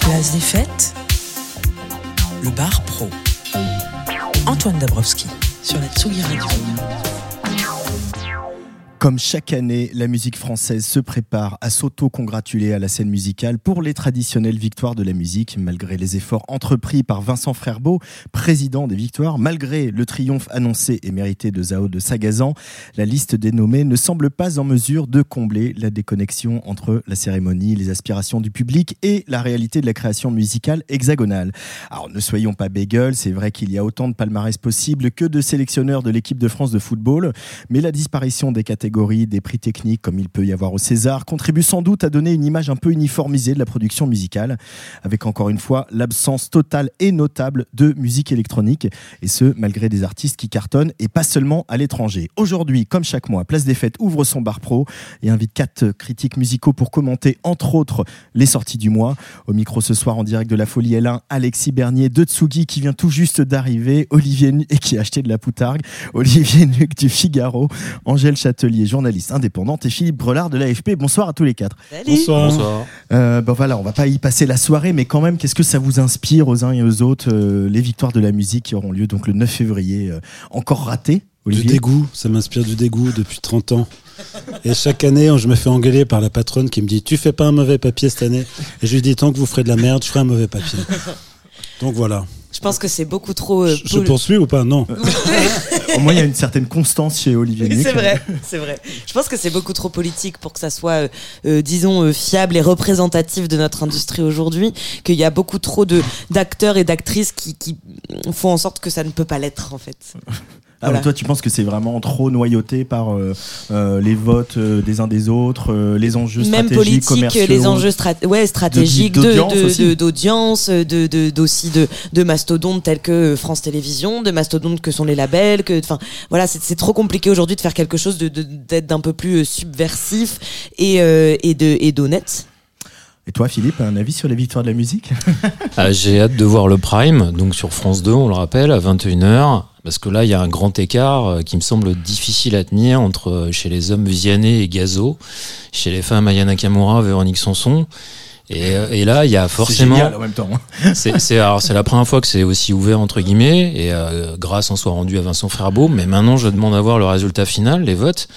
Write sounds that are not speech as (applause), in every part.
Place des fêtes. Le bar pro. Antoine Dabrowski sur la Tsugi Radio. Comme chaque année, la musique française se prépare à s'auto-congratuler à la scène musicale pour les traditionnelles victoires de la musique, malgré les efforts entrepris par Vincent Frerbeau, président des victoires, malgré le triomphe annoncé et mérité de Zao de Sagazan, la liste des nommés ne semble pas en mesure de combler la déconnexion entre la cérémonie, les aspirations du public et la réalité de la création musicale hexagonale. Alors ne soyons pas bagels, c'est vrai qu'il y a autant de palmarès possibles que de sélectionneurs de l'équipe de France de football, mais la disparition des catégories des prix techniques comme il peut y avoir au César contribue sans doute à donner une image un peu uniformisée de la production musicale, avec encore une fois l'absence totale et notable de musique électronique, et ce malgré des artistes qui cartonnent et pas seulement à l'étranger. Aujourd'hui, comme chaque mois, Place des Fêtes ouvre son bar pro et invite quatre critiques musicaux pour commenter entre autres les sorties du mois. Au micro ce soir en direct de la Folie L1, Alexis Bernier de Tsugi qui vient tout juste d'arriver, Olivier (laughs) et qui a acheté de la poutargue, Olivier Nuc du Figaro, Angèle Châtelier, journaliste indépendante, et Philippe Brelard de l'AFP. Bonsoir à tous les quatre. Bonsoir. Euh, bon voilà, on va pas y passer la soirée, mais quand même, qu'est-ce que ça vous inspire aux uns et aux autres, euh, les victoires de la musique qui auront lieu donc le 9 février, euh, encore raté Du dégoût, ça m'inspire du dégoût depuis 30 ans. Et chaque année, je me fais engueuler par la patronne qui me dit Tu fais pas un mauvais papier cette année Et je lui dis Tant que vous ferez de la merde, je ferai un mauvais papier. Donc voilà. Je pense que c'est beaucoup trop. euh, Je, poursuis ou pas? Non. (laughs) Au moins, il y a une certaine constance chez Olivier Oui, c'est vrai, c'est vrai. Je pense que c'est beaucoup trop politique pour que ça soit, euh, euh, disons, euh, fiable et représentatif de notre industrie aujourd'hui. Qu'il y a beaucoup trop de d'acteurs et d'actrices qui, qui font en sorte que ça ne peut pas l'être, en fait. Ah, mais toi, tu penses que c'est vraiment trop noyauté par euh, euh, les votes euh, des uns des autres, euh, les enjeux Même stratégiques, politique, commerciaux les enjeux strat- ouais, stratégiques, de- d'audience de- aussi. de- de, de, d'aussi de, de mastodontes tels que France Télévisions, de mastodontes que sont les labels, que, enfin, voilà, c'est c'est trop compliqué aujourd'hui de faire quelque chose de, de- d'être d'un peu plus euh, subversif et, euh, et de, et d'honnête. Et toi, Philippe, un avis sur les victoires de la musique? (laughs) Ah, J'ai hâte de voir le Prime, donc sur France 2, on le rappelle, à 21h. Parce que là, il y a un grand écart euh, qui me semble difficile à tenir entre euh, chez les hommes Vianney et Gazo, chez les femmes Ayana Nakamura, Véronique Sanson. Et, euh, et là, il y a forcément. C'est génial en même temps. (laughs) C'est c'est- alors c'est la première fois que c'est aussi ouvert entre guillemets et euh, grâce en soit rendu à Vincent Frerbeau. Mais maintenant, je demande à voir le résultat final, les votes.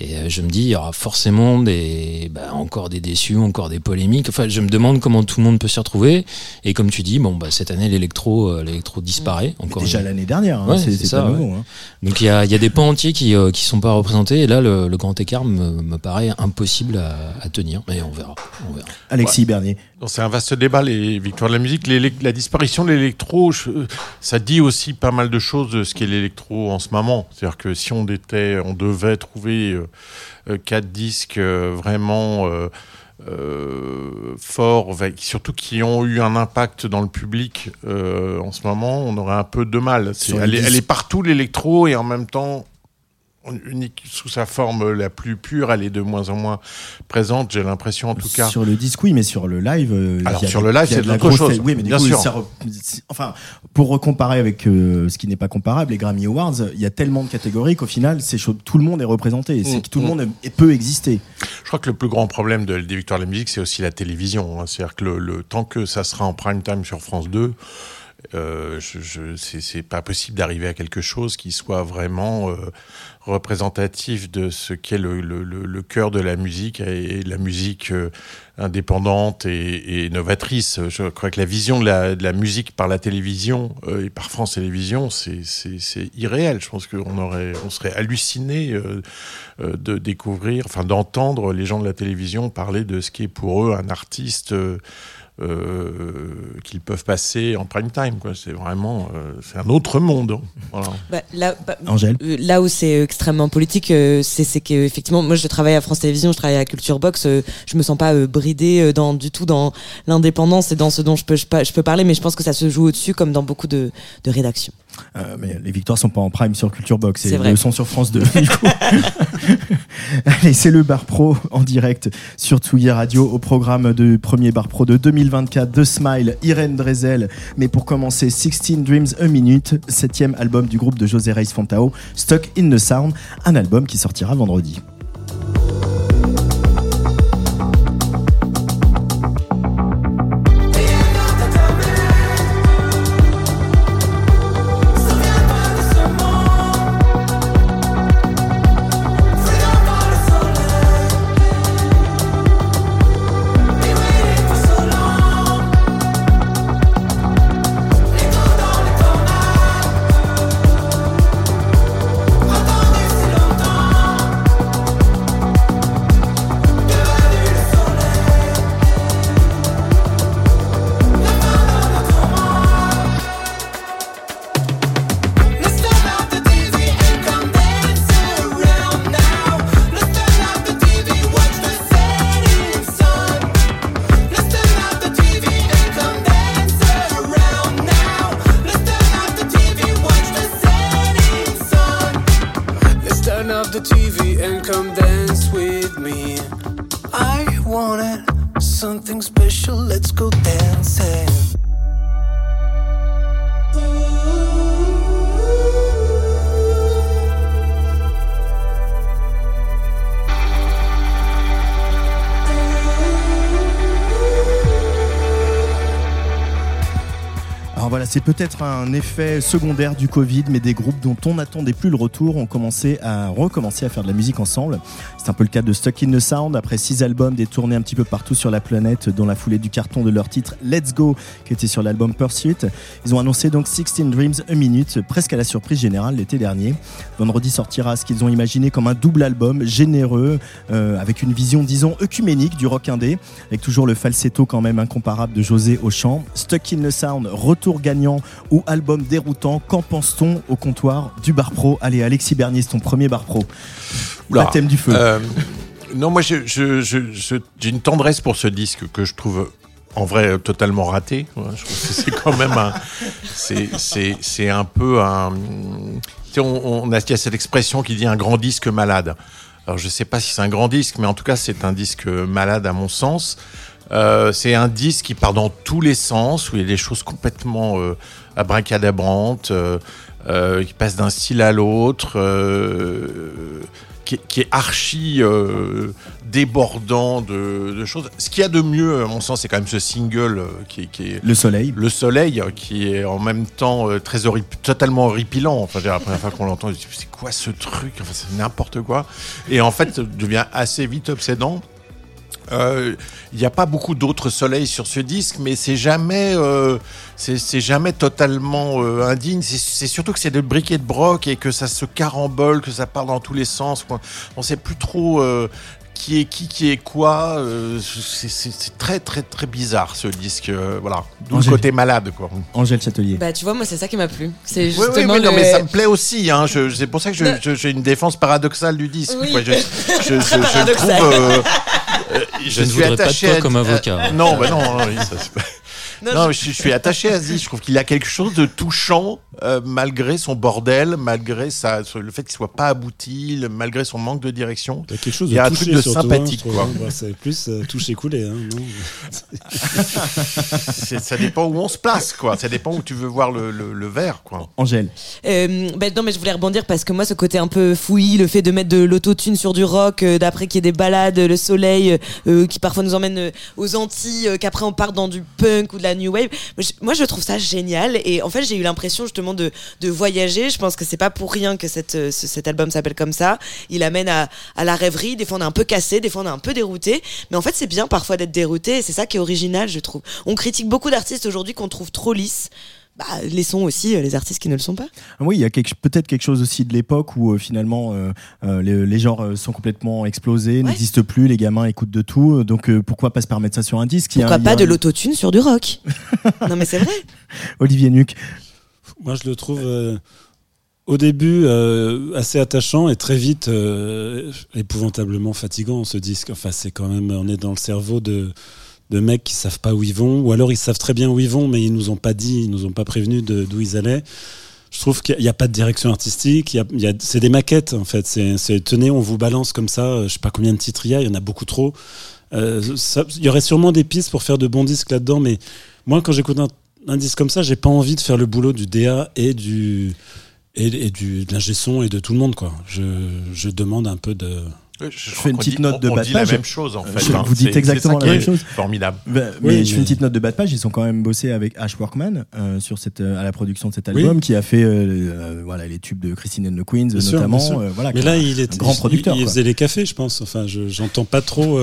Et euh, je me dis, il y aura forcément des, bah, encore des déçus, encore des polémiques. Enfin, je me demande comment tout le monde peut s'y retrouver. Et comme tu dis, bon, bah, cette année, l'électro, euh, l'électro disparaît. Encore Déjà une- l'année dernière, hein, Ouais, c'est ça, pas ouais. nouveau. hein. Donc il y a, il y a des pans entiers qui, euh, qui sont pas représentés. Et là, le, le grand écart me, me paraît impossible à, à tenir. Mais on verra. On verra. Alexis Bernier. Non, C'est un vaste débat, les victoires de la musique. La disparition de l'électro, je- ça dit aussi pas mal de choses de ce qu'est l'électro en ce moment. C'est-à-dire que si on, était, on devait trouver euh, euh, quatre disques euh, vraiment euh, euh, forts, surtout qui ont eu un impact dans le public euh, en ce moment, on aurait un peu de mal. Elle, est- elle disques. est partout, l'électro, et en même temps unique sous sa forme la plus pure, elle est de moins en moins présente, j'ai l'impression en tout cas. Sur le disque, oui, mais sur le live. euh, Alors, sur le live, c'est de la autre grosse- chose, Oui, mais du bien coup, sûr. ça re- enfin, pour recomparer avec euh, ce qui n'est pas comparable, les Grammy Awards, il y a tellement de catégories qu'au final, c'est chaud- tout le monde est représenté. C'est Mm, que tout le mm. monde peut exister. Je crois que le plus grand problème de, des victoires de la musique, c'est aussi la télévision. hein. C'est-à-dire que le, le temps que ça sera en prime time sur France 2, euh, je, je, c'est- pas possible d'arriver à quelque chose qui soit vraiment euh, représentatif de ce qu'est le, cœur de la musique et, la musique euh, indépendante et, novatrice. Je crois que la vision de la, musique par la télévision euh, et par France Télévisions, c'est irréel. Je pense qu'on serait halluciné de découvrir, enfin d'entendre les gens de la télévision parler de ce qui est pour eux un artiste. Euh, qu'ils peuvent passer en prime time. Quoi. C'est vraiment euh, c'est un autre monde. hein. Voilà. Bah, là, bah, Angèle euh, là où c'est extrêmement politique, euh, c'est c'est que effectivement, moi je travaille à France Télévisions, je travaille à Culture Box, euh, je me sens pas euh, bridée dans du tout dans l'indépendance et dans ce dont je peux je peux parler, mais je pense que ça se joue au-dessus comme dans beaucoup de, de rédactions. Euh, mais les victoires sont pas en prime sur Culture Box, et elles sont sur France 2. du coup. (laughs) Allez, c'est le Bar Pro en direct sur Tsugi Radio au programme du premier Bar Pro de 2024 de Smile, Irène Drezel. Mais pour commencer, 16 Dreams A Minute, septième album du groupe de José Reis Fontao, Stuck in the Sound, un album qui sortira vendredi. C'est peut-être un effet secondaire du Covid, mais des groupes dont on n'attendait plus le retour ont commencé à recommencer à faire de la musique ensemble. C'est un peu le cas de Stuck in the Sound, après six albums, des tournées un petit peu partout sur la planète, dans la foulée du carton de leur titre Let's Go, qui était sur l'album Pursuit. Ils ont annoncé donc 16 Dreams A Minute, presque à la surprise générale l'été dernier. Vendredi sortira ce qu'ils ont imaginé comme un double album, généreux, euh, avec une vision, disons, œcuménique du rock indé, avec toujours le falsetto quand même incomparable de José au chant. Stuck in the Sound, retour gagnant ou album déroutant, qu'en pense-t-on au comptoir du bar pro? Allez, Alexis Bernier, c'est ton premier bar pro. Oula. Baptême du feu. Euh, non, moi, je- je- je- je- j'ai une tendresse pour ce disque que je trouve en vrai euh, totalement raté. Ouais, Je trouve que c'est quand même un, (laughs) c'est, un peu un. Tu sais, on, on a il y a cette expression qui dit un grand disque malade. Alors, je sais pas si c'est un grand disque, mais en tout cas, c'est un disque malade à mon sens. Euh, c'est un disque qui part dans tous les sens, où il y a des choses complètement euh, abracadabrantes, euh, euh, qui passent d'un style à l'autre, qui, qui est archi euh, débordant de, de choses. Ce qu'il y a de mieux, à mon sens, c'est quand même ce single euh, qui, est- qui est Le soleil. le soleil, qui est en même temps euh, très horri- totalement horripilant. Enfin, la première fois qu'on l'entend, c'est quoi ce truc? Enfin, c'est n'importe quoi. Et en fait, ça devient assez vite obsédant. Euh, Il n'y a pas beaucoup d'autres soleils sur ce disque, mais c'est jamais, euh, c'est jamais totalement euh, indigne. C'est- surtout que c'est de briques et de broc et que ça se carambole, que ça part dans tous les sens. On- On sait plus trop euh, qui est qui, qui est quoi. euh, c'est- très très très bizarre ce disque. euh, voilà, d'où le côté malade quoi. Angèle Châtelier. Bah tu vois, moi c'est ça qui m'a plu. C'est Oui, justement oui, mais, non, mais ça me plaît aussi. Hein. C'est pour ça que j'ai une défense paradoxale du disque. Oui. quoi. Je, je, je- je trouve, euh, euh, Je ne voudrais pas de toi à- comme avocat. Non, bah non, non, oui, ça, Non, Non, je, je suis attaché à disque. Je trouve qu'il a quelque chose de touchant, euh, malgré son bordel, malgré sa, le fait qu'il soit pas abouti, le- malgré son manque de direction. Il y a quelque chose Il y a de un truc de sympathique, hein, je quoi. Bah, c'est plus euh, touché coulé. Hein, (laughs) Ça dépend où on se place, quoi. Ça dépend où tu veux voir le, le, le verre, quoi. Angèle. Euh, ben non mais je voulais rebondir parce que moi ce côté un peu fouillis, le fait de mettre de l'autotune sur du rock, euh, d'après qu'il y ait des balades, le soleil euh, qui parfois nous emmène euh, aux Antilles, euh, qu'après on part dans du punk ou de la new wave. Moi je, moi, je trouve ça génial et en fait j'ai eu l'impression justement de, de voyager. Je pense que c'est pas pour rien que cette, euh, ce- cet album s'appelle comme ça. Il amène à, à la rêverie. Des fois on est un peu cassé, des fois on est un peu dérouté, mais en fait c'est bien parfois d'être dérouté et c'est ça qui est original je trouve. On critique beaucoup d'artistes aujourd'hui qu'on trouve trop lisses. bah, laissons aussi euh, les artistes qui ne le sont pas. Oui, il y a peut-être quelque chose aussi de l'époque où euh, finalement euh, les, les genres sont complètement explosés, n'existent plus, les gamins écoutent de tout. Donc pourquoi pas se permettre ça sur un disque? A- Pourquoi y a pas de un- l'autotune sur du rock? (laughs) Non mais c'est vrai. Olivier Nuc. Moi, je le trouve euh, au début euh, assez attachant et très vite euh, épouvantablement fatigant ce disque. Enfin, c'est quand même, on est dans le cerveau de, de mecs qui savent pas où ils vont, ou alors ils savent très bien où ils vont, mais ils nous ont pas dit, ils nous ont pas prévenu d'où ils allaient. Je trouve qu'il n'y a, pas de direction artistique. c'est des maquettes en fait. C'est, tenez, on vous balance comme ça. Je sais pas combien de titres il y a. Il y en a beaucoup trop. Il y aurait sûrement des pistes pour faire de bons disques là-dedans, mais moi, quand j'écoute un, un disque comme ça, j'ai pas envie de faire le boulot du DA et du et, et du de l'ingé son et de tout le monde quoi. Je, je demande un peu de Je, Je fais une petite note de bas de la page. même chose en fait. je- hein. vous dites exactement la même chose. Formidable. Bah, mais Oui, je fais une petite note de bas de page. Ils ont quand même bossé avec Ash Workman euh, sur cette, euh, à la production de cet album, qui a fait euh, voilà, les tubes de Christine and the Queens Bien notamment. bien sûr. euh, voilà, Mais là, il est un grand producteur. Il, faisait les cafés, je pense. Enfin, je- j'entends pas trop.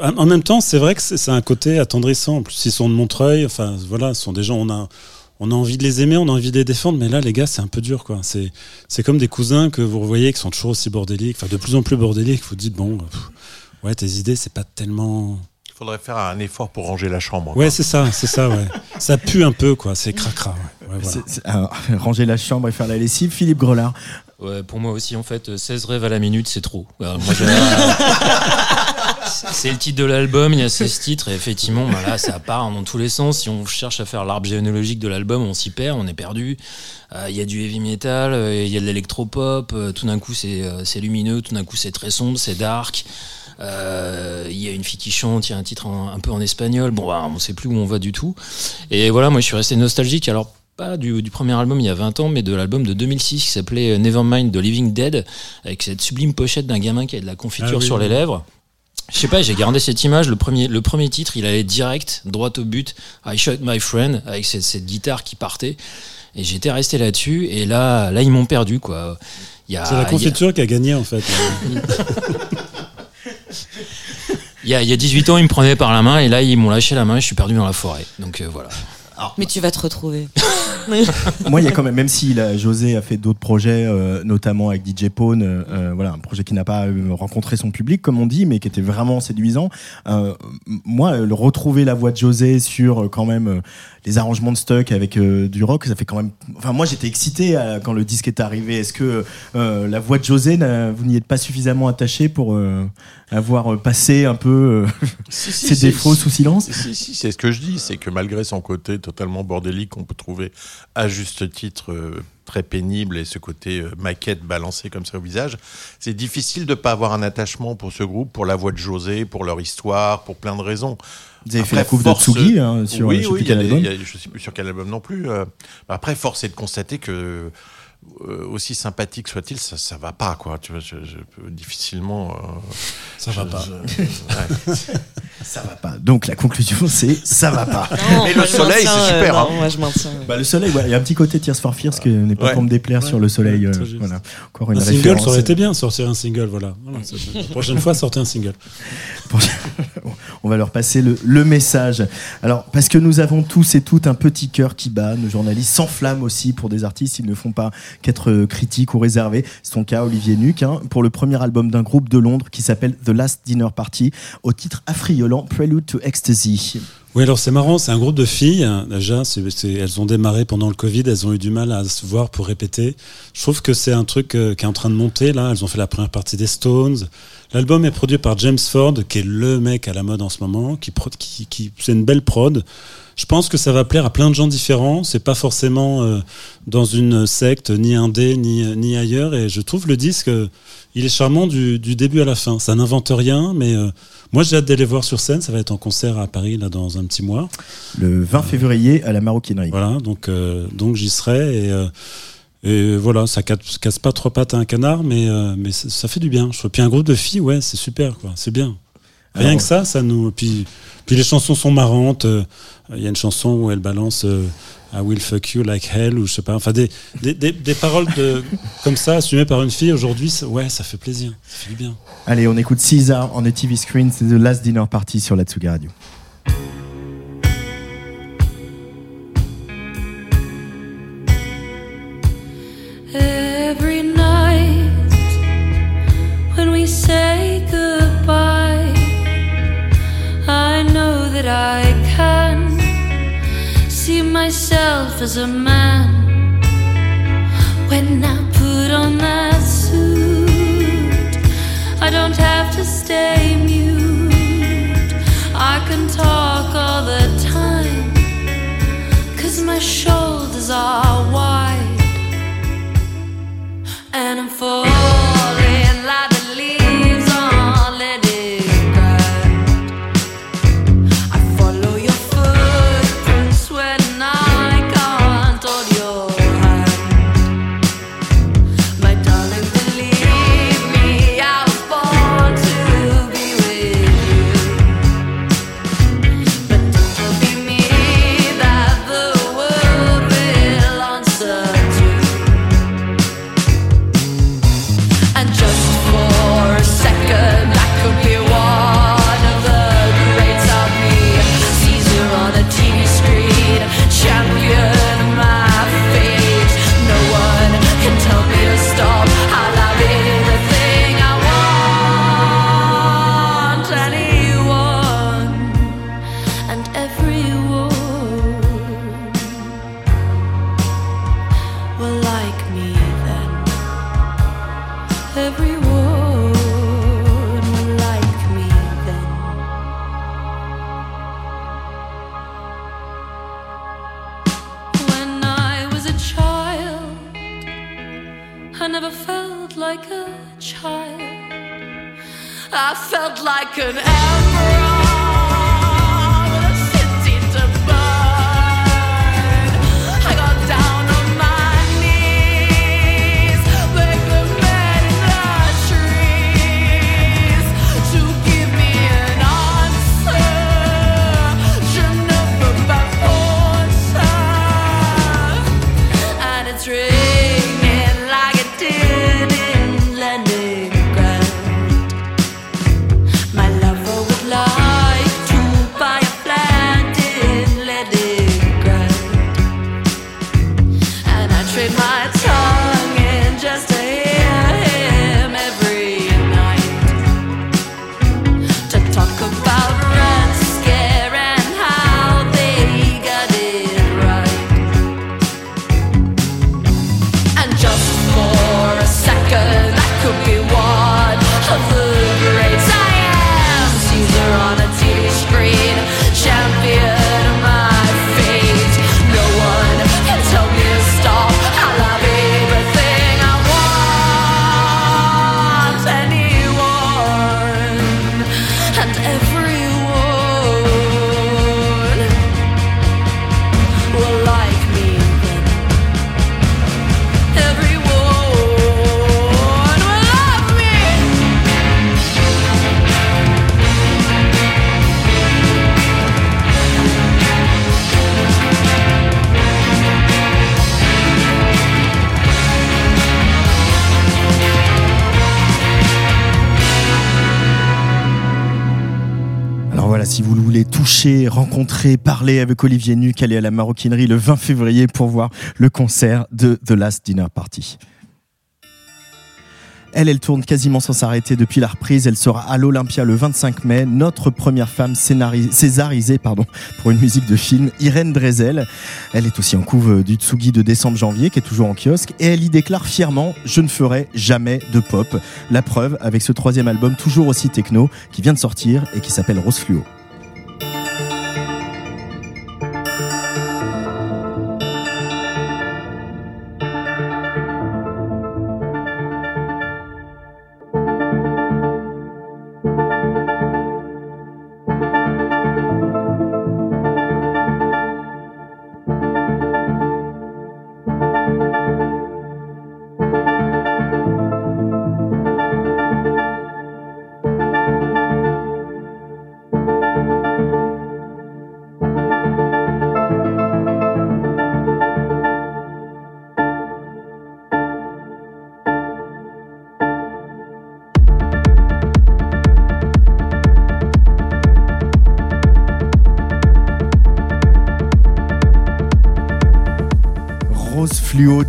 En même temps, c'est vrai que c'est c'est un côté attendrissant. En plus, ils sont de Montreuil. Enfin, voilà, ce sont des gens. On a, on a envie de les aimer, on a envie de les défendre. Mais là, les gars, c'est un peu dur, quoi. C'est, c'est comme des cousins que vous revoyez qui sont toujours aussi bordéliques. Enfin, de plus en plus bordéliques. Vous dites bon, pff, ouais, tes idées, c'est pas tellement. Il faudrait faire un effort pour ranger la chambre. Ouais, c'est ça, c'est ça, ouais. ça pue un peu, quoi. C'est cracra. Ouais. Ouais, voilà. C'est- c'est- alors, (laughs) ranger la chambre et faire la lessive. Philippe Grelard. Ouais, pour moi aussi, en fait, euh, 16 rêves à la minute, c'est trop. Moi, (laughs) (laughs) c'est le titre de l'album, il y a 16 titres, et effectivement, bah là, ça part dans tous les sens. Si on cherche à faire l'arbre généalogique de l'album, on s'y perd, on est perdu. Euh, Il y a du heavy metal, euh, il y a de l'électropop, euh, tout d'un coup, c'est lumineux, tout d'un coup, c'est très sombre, c'est dark. Il y a une fille qui chante, il y a un titre en- un peu en espagnol. Bon, bah, on sait plus où on va du tout. Et voilà, moi, je suis resté nostalgique. Alors, pas du, du premier album il y a 20 ans, mais de l'album de 2006 qui s'appelait Nevermind de Living Dead, avec cette sublime pochette d'un gamin qui a de la confiture Ah oui, sur oui. les lèvres. Je sais pas, j'ai gardé cette image. Le premier, le premier titre, il allait direct, droit au but. I shot my friend, avec cette, cette guitare qui partait. Et j'étais resté là-dessus. Et là, là, ils m'ont perdu, quoi. C'est la y a- confiture qui a gagné, en fait. (laughs) il y, a, il y a 18 ans, ils me prenaient par la main. Et là, ils m'ont lâché la main et je suis perdu dans la forêt. Donc euh, voilà. Mais tu vas te retrouver. (laughs) (laughs) Moi, il y a quand même, même si José a fait d'autres projets, euh, notamment avec DJ Pone, euh, euh, voilà, un projet qui n'a pas rencontré son public, comme on dit, mais qui était vraiment séduisant. Euh, moi, le retrouver la voix de José sur quand même les arrangements de Stuck avec du rock, ça fait quand même. Enfin, moi, j'étais excité quand le disque est arrivé. Est-ce que la voix de José, vous n'y êtes pas suffisamment attaché pour avoir passé un peu (laughs) Si, si, ses si, défauts sous silence? Si, si, c'est ce que je dis, c'est que malgré son côté totalement bordélique qu'on peut trouver à juste titre euh, très pénible et ce côté euh, maquette balancée comme ça au visage, c'est difficile de pas avoir un attachement pour ce groupe, pour la voix de José, pour leur histoire, pour plein de raisons. Vous avez fait la couve force- de Tsugi hein, sur oui, je sais oui, plus quel des- album. a- je sais plus sur quel album non plus. euh. Après, force est de constater que euh, aussi sympathique soit-il, ça, ça va pas quoi. Tu vois, je, je peux difficilement. euh, Ça va je- pas. je- (laughs) ouais. Ça va pas. Donc la conclusion, c'est ça va pas. Non, Mais le soleil, c'est euh, super, non, hein. moi je maintiens. Bah, le soleil, ouais, il y a un petit côté Tears for Fears qui n'est pas Ouais. pour me déplaire Ouais. sur le soleil. Ouais, euh, voilà. Encore une Un single, ça aurait été bien, sortir un single, voilà. La prochaine fois, sortez un single. (laughs) On va leur passer le, le message. Alors, parce que nous avons tous et toutes un petit cœur qui bat, nos journalistes s'enflamment aussi pour des artistes, ils ne font pas qu'être euh, critiques ou réservés. C'est ton cas, Olivier Nuc, hein, pour le premier album d'un groupe de Londres qui s'appelle The Last Dinner Party, au titre affriolant Prelude to Ecstasy. Oui, alors c'est marrant, c'est un groupe de filles. Déjà, elles ont démarré pendant le Covid, elles ont eu du mal à se voir pour répéter. Je trouve que c'est un truc euh, qui est en train de monter là. Elles ont fait la première partie des Stones. L'album est produit par James Ford, qui est le mec à la mode en ce moment, qui, qui, une belle prod. Je pense que ça va plaire à plein de gens différents. C'est pas forcément euh, dans une secte, ni indé, ni, ni ailleurs. Et je trouve le disque, euh, il est charmant du, du début à la fin. Ça n'invente rien, mais euh, moi j'ai hâte d'aller voir sur scène. Ça va être en concert à Paris là dans un petit mois. Le 20 février à la Maroquinerie. Voilà, donc donc j'y serai et, et voilà, ça casse, casse pas trois pattes à un canard, mais mais ça, ça fait du bien. Je trouve. Puis un groupe de filles, ouais, c'est super quoi, c'est bien. Rien Alors, que ça, ça nous. Puis puis les chansons sont marrantes. euh, Il y a une chanson où elle balance. euh, I will fuck you like hell ou je sais pas. Enfin des des, des, des paroles de (laughs) comme ça assumées par une fille aujourd'hui, ça- ouais, ça fait plaisir, ça fait du bien. Allez, on écoute Caesar on the TV screen, c'est The Last Dinner Party sur la Tsugi Radio. Myself as a man when I put on that suit. I don't have to stay mute. I can talk all the time. Cause my shoulders are wide. And I'm falling like me then. When I was a child, I never felt like a child. I felt like an emperor voulez toucher, rencontrer, parler avec Olivier Nuc, allez à la maroquinerie le 20 février pour voir le concert de The Last Dinner Party. Elle, elle tourne quasiment sans s'arrêter depuis la reprise. Elle sera à l'Olympia le 25 mai. Notre première femme césarisée pardon, pour une musique de film, Irène Drezel. Elle est aussi en couve du Tsugi de décembre-janvier, qui est toujours en kiosque. Et elle y déclare fièrement « Je ne ferai jamais de pop ». La preuve avec ce troisième album, toujours aussi techno, qui vient de sortir et qui s'appelle Rose Fluo.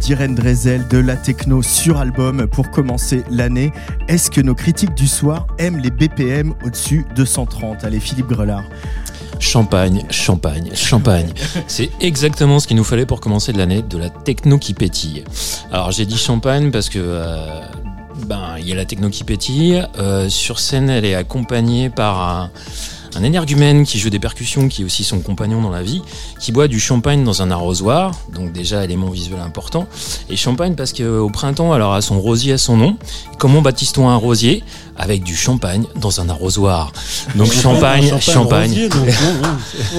d'Irène Drezel de la techno sur album pour commencer l'année. Est-ce que nos critiques du soir aiment les BPM au-dessus de 130 Allez, Philippe Grelard. Champagne, champagne, champagne. C'est exactement ce qu'il nous fallait pour commencer l'année, de la techno qui pétille. Alors j'ai dit champagne parce que euh, ben il y a la techno qui pétille. Euh, sur scène, elle est accompagnée par un, un énergumène qui joue des percussions, qui est aussi son compagnon dans la vie, qui boit du champagne dans un arrosoir, donc déjà élément visuel important. Et champagne parce qu'au printemps, alors a son rosier à son nom. Comment baptise-t-on un rosier? Avec du champagne dans un arrosoir. Donc champagne, champagne, rosier, donc, (laughs) non,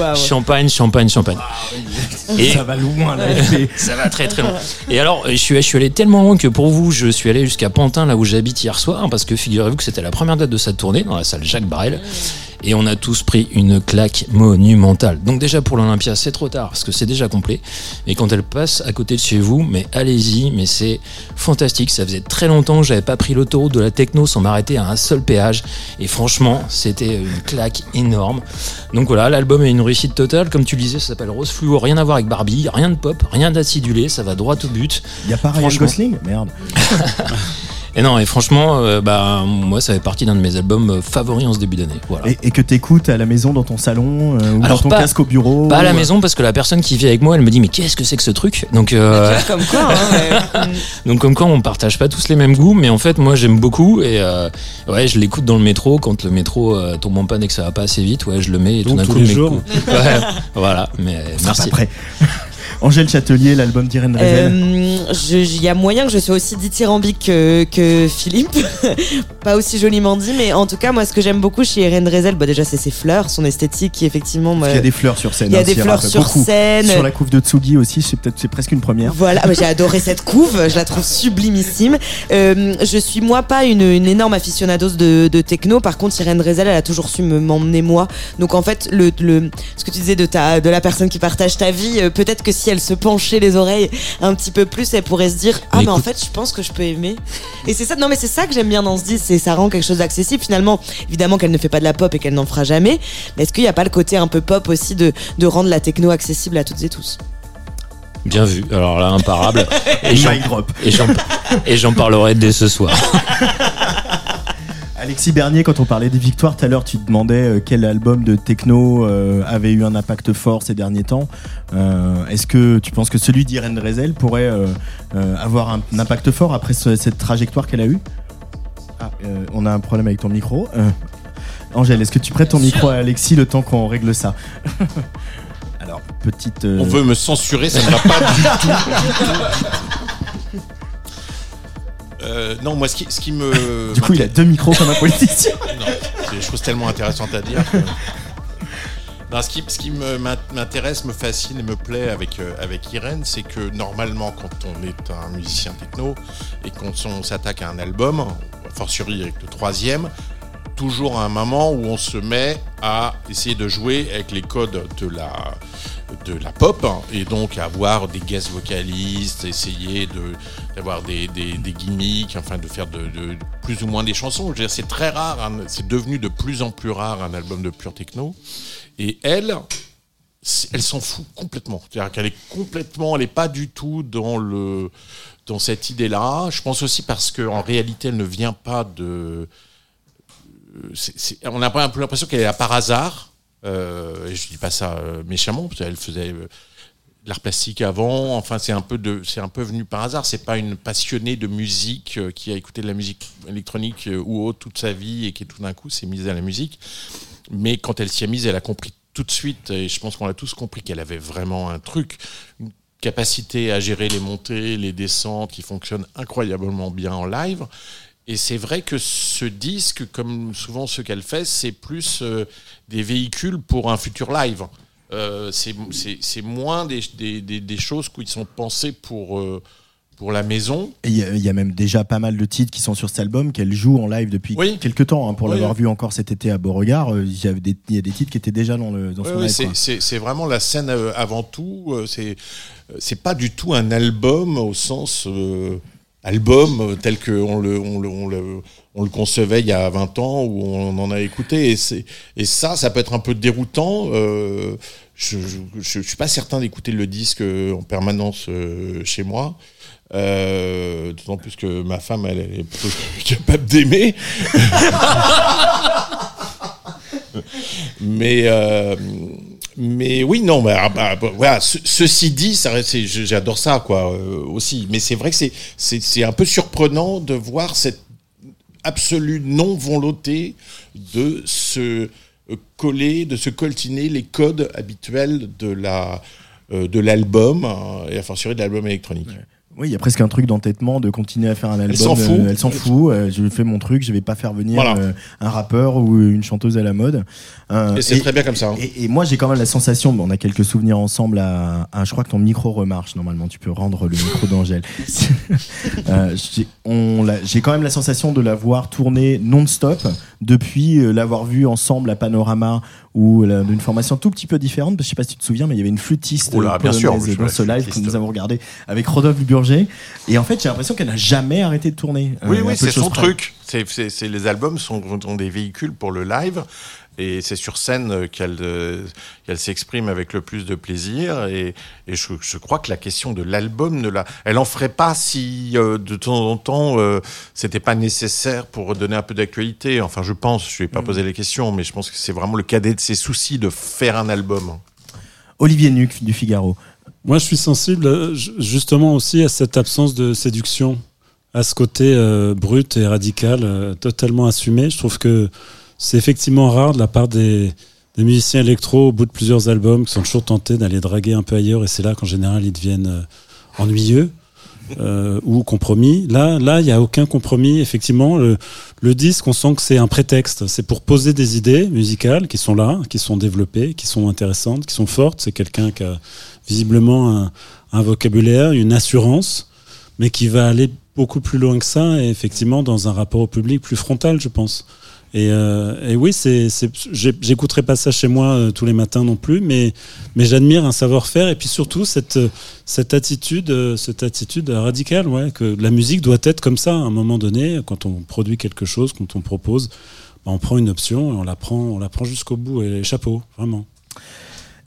non. champagne, champagne, champagne. Et- Ça va loin là. (laughs) ça va très très loin. Et alors, je suis, je suis allé tellement loin que pour vous, je suis allé jusqu'à Pantin, là où j'habite hier soir, parce que figurez-vous que c'était la première date de sa tournée dans la salle Jacques Brel. Et on a tous pris une claque monumentale. Donc déjà pour l'Olympia, c'est trop tard parce que c'est déjà complet. Mais quand elle passe à côté de chez vous, mais allez-y, mais c'est fantastique. Ça faisait très longtemps que j'avais pas pris l'autoroute de la techno sans m'arrêter à un seul péage. Et franchement, c'était une claque énorme. Donc voilà, l'album est une réussite totale. Comme tu le disais, ça s'appelle Rose Fluo. Rien à voir avec Barbie, rien de pop, rien d'acidulé. Ça va droit au but. Il y a pas Ryan. Gosling Merde. (laughs) Et non, et franchement, euh, bah, moi, ça fait partie d'un de mes albums euh, favoris en ce début d'année. Voilà. Et, et que t'écoutes à la maison, dans ton salon, euh, ou Alors, dans ton pas- casque au bureau Pas à la ou- maison parce que la personne qui vit avec moi, elle me dit mais qu'est-ce que c'est que ce truc? Donc euh, (laughs) Comme quoi, hein, ouais. (laughs) donc comme quoi on partage pas tous les mêmes goûts, mais en fait moi j'aime beaucoup et euh, ouais je l'écoute dans le métro quand le métro euh, tombe en panne et que ça va pas assez vite, ouais je le mets et Donc, tout d'un tous coup les je. (laughs) Ouais, voilà, mais On sera merci. pas prêt. Angèle Châtelier, l'album d'Irène Rezel. Euh, Il y a moyen que je sois aussi dithyrambique que, que Philippe. (laughs) pas aussi joliment dit, mais en tout cas, moi, ce que j'aime beaucoup chez Irène Drezel, bah, déjà, c'est ses fleurs, son esthétique qui, effectivement, moi, Il y a des fleurs sur scène. il y a hein, des fleurs sur beaucoup. scène. Sur la couve de Tsugi aussi, c'est peut-être c'est presque une première. Voilà, ah bah, j'ai (laughs) adoré cette couve, je la trouve sublimissime. Euh, je suis moi pas une, une énorme aficionados de, de techno, par contre Irène Drezel, elle a toujours su me- m'emmener moi. Donc en fait, le, le, ce que tu disais de ta, de la personne qui partage ta vie, euh, peut-être que si elle se penchait les oreilles un petit peu plus, elle pourrait se dire ah Mais mais en fait je pense que je peux aimer. Et c'est ça, non mais c'est ça que j'aime bien dans ce disque, c'est ça rend quelque chose d'accessible. Finalement, évidemment qu'elle ne fait pas de la pop et qu'elle n'en fera jamais, mais est-ce qu'il n'y a pas le côté un peu pop aussi de, de rendre la techno accessible à toutes et tous? Bien vu. Alors là imparable. (laughs) Et j'en parlerai dès ce soir. (laughs) Alexis Bernier, quand on parlait des victoires tout à l'heure, tu te demandais euh, quel album de techno euh, avait eu un impact fort ces derniers temps. Euh, Est-ce que tu penses que celui d'Irène Drezel pourrait avoir un, impact fort après ce- cette trajectoire qu'elle a eue? Ah, on a un problème avec ton micro. Angèle, est-ce que tu prêtes ton micro à Alexis le temps qu'on règle ça? (laughs) Alors, petite. euh, On veut me censurer, ça ne va pas du tout. (laughs) Euh, non, moi, ce qui, ce qui me. Du coup, il a deux micros comme un politicien. (laughs) Non, c'est des choses tellement intéressantes à dire. que- Non, ce qui, ce qui m'intéresse, me fascine et me plaît avec, euh, avec Irène, c'est que normalement, quand on est un musicien techno et qu'on on s'attaque à un album, fortiori avec le troisième, toujours à un moment où on se met à essayer de jouer avec les codes de la, de la pop hein, et donc avoir des guest vocalistes, essayer d'avoir des, des, gimmicks, enfin de faire de, plus ou moins des chansons. C'est très rare, c'est devenu de plus en plus rare un album de pure techno. Et elle, elle s'en fout complètement. C'est-à-dire qu'elle est complètement, elle n'est pas du tout dans le dans cette idée-là. Je pense aussi parce qu'en réalité, elle ne vient pas de. on a un peu l'impression qu'elle est là par hasard. Euh, et je dis pas ça euh, méchamment, parce qu'elle faisait euh, l'art plastique avant. Enfin, c'est un peu de, c'est un peu venu par hasard. C'est pas une passionnée de musique qui a écouté de la musique électronique ou autre toute sa vie et qui tout d'un coup s'est mise à la musique. Mais quand elle s'y est mise, elle a compris tout de suite, et je pense qu'on a tous compris qu'elle avait vraiment un truc, une capacité à gérer les montées, les descentes qui fonctionne incroyablement bien en live. Et c'est vrai que ce disque, comme souvent ce qu'elle fait, c'est plus euh, des véhicules pour un futur live. Euh, c'est- moins des, des, des, des choses qui sont pensées pour, euh, pour la maison. Et Il y, a- il y a même déjà pas mal de titres qui sont sur cet album qu'elle joue en live depuis Oui. quelques temps. hein. pour Oui, l'avoir oui. vu encore cet été à Beauregard, il y, a des titres qui étaient déjà dans, le, dans son live. c'est- vraiment la scène avant tout. C'est c'est pas du tout un album au sens album euh, tel que on le, on, le, on, le, on le concevait il y a 20 ans où on en a écouté. Et, c'est- et ça, ça peut être un peu déroutant. euh, je, je suis pas certain d'écouter le disque euh, en permanence euh, chez moi. Euh, D'autant plus que ma femme, elle, elle est plutôt (laughs) capable d'aimer. (laughs) mais mais oui, non, ah, bah, bah, voilà. ce- ceci dit, ça, j'adore ça, quoi, euh, aussi. Mais c'est vrai que c'est un peu surprenant de voir cette absolue non volonté de se euh, coller, de se coltiner les codes habituels de la euh, de l'album hein, et à fortiori de l'album électronique. Oui, il y a presque un truc d'entêtement de continuer à faire un album. s'en fout. euh, elle s'en fout. euh, je fais mon truc. Je vais pas faire venir Voilà. euh, un rappeur ou une chanteuse à la mode. Euh, Et c'est très bien comme ça. hein. Et, et moi, j'ai quand même la sensation, bon, on a quelques souvenirs ensemble. À, à- je crois que ton micro remarche. Normalement, tu peux rendre le micro d'Angèle. (laughs) (laughs) Euh, j'ai quand même la sensation de la voir tourner non-stop depuis euh, l'avoir vu ensemble à Panorama ou d'une formation tout petit peu différente. Je sais pas si tu te souviens, mais il y avait une flûtiste Oh là, bien sûr, dans ce live que nous avons regardé avec Rodolphe Burger. Et en fait, j'ai l'impression qu'elle n'a jamais arrêté de tourner. Oui, Euh, oui, peu c'est son près. truc. C'est- les albums sont, sont des véhicules pour le live. Et c'est sur scène euh, qu'elle, euh, qu'elle s'exprime avec le plus de plaisir. Et, et je, je crois que la question de l'album ne la, elle en ferait pas si euh, de temps en temps euh, c'était pas nécessaire pour donner un peu d'actualité. Enfin, je pense. Je vais pas poser les questions, mais je pense que c'est vraiment le cadet de ses soucis de faire un album. Olivier Nuc du Figaro. Moi, je suis sensible euh, ju- justement aussi à cette absence de séduction, à ce côté euh, brut et radical, euh, totalement assumé. Je trouve que c'est effectivement rare de la part des, musiciens électro, au bout de plusieurs albums, qui sont toujours tentés d'aller draguer un peu ailleurs, et c'est là qu'en général ils deviennent euh, ennuyeux. euh, ou compromis. Là, là, il n'y a aucun compromis. Effectivement, le, disque, on sent que c'est un prétexte. C'est pour poser des idées musicales qui sont là, qui sont développées, qui sont intéressantes, qui sont fortes. C'est quelqu'un qui a visiblement un vocabulaire, une assurance, mais qui va aller beaucoup plus loin que ça et effectivement dans un rapport au public plus frontal, je pense. Et, euh, et oui, c'est, j'écouterai pas ça chez moi euh, tous les matins non plus, mais, j'admire un savoir-faire et puis surtout cette, attitude, euh, cette attitude radicale, ouais, que la musique doit être comme ça à un moment donné. Quand on produit quelque chose, quand on propose, bah, on prend une option et on la prend, on la prend jusqu'au bout et chapeau, vraiment.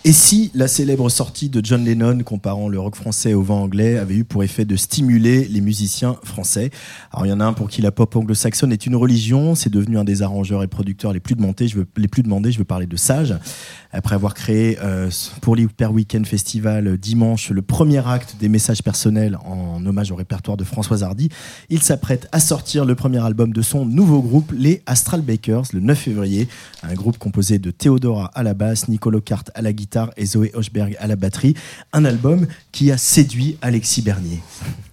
Et si la célèbre sortie de John Lennon comparant le rock français au vent anglais avait eu pour effet de stimuler les musiciens français? Alors il y en a un pour qui la pop anglo-saxonne est une religion, c'est devenu un des arrangeurs et producteurs les plus demandés, je veux, les plus demandés, je veux parler de Sage. Après avoir créé euh, pour l'Hyper Weekend Festival euh, dimanche le premier acte des messages personnels en hommage au répertoire de Françoise Hardy, il s'apprête à sortir le premier album de son nouveau groupe, les Astral Bakers, le 9 février. Un groupe composé de Theodora à la basse, Nicolo Cart à la guitare et Zoé Hochberg à la batterie. Un album qui a séduit Alexis Bernier.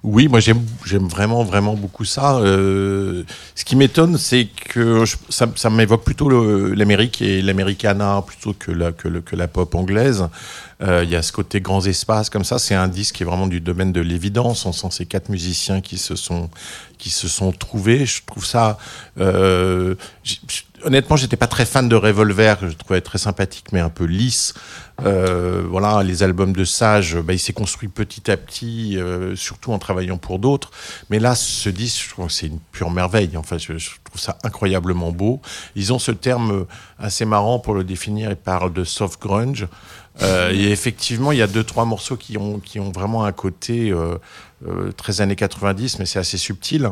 Oui, moi j'aime vraiment vraiment beaucoup ça. Euh, ce qui m'étonne, c'est que ça, m'évoque plutôt l'Amérique et l'Americana plutôt que la pop anglaise. Euh, Il y a ce côté grands espaces comme ça. C'est un disque qui est vraiment du domaine de l'évidence. On sent ces quatre musiciens qui se sont qui se sont trouvés. Je trouve ça. Euh, honnêtement, j'étais pas très fan de Revolver. Je trouvais très sympathique, mais un peu lisse. Euh, voilà, les albums de Sage, bah, il s'est construit petit à petit, euh, surtout en travaillant pour d'autres. Mais là, ce disque, je trouve que c'est une pure merveille. Enfin, je, je trouve ça incroyablement beau. Ils ont ce terme euh, assez marrant pour le définir. Ils parlent de soft grunge. Euh, et effectivement, il y a deux, trois morceaux qui ont, qui ont vraiment un côté euh, euh, très années 90, mais c'est assez subtil.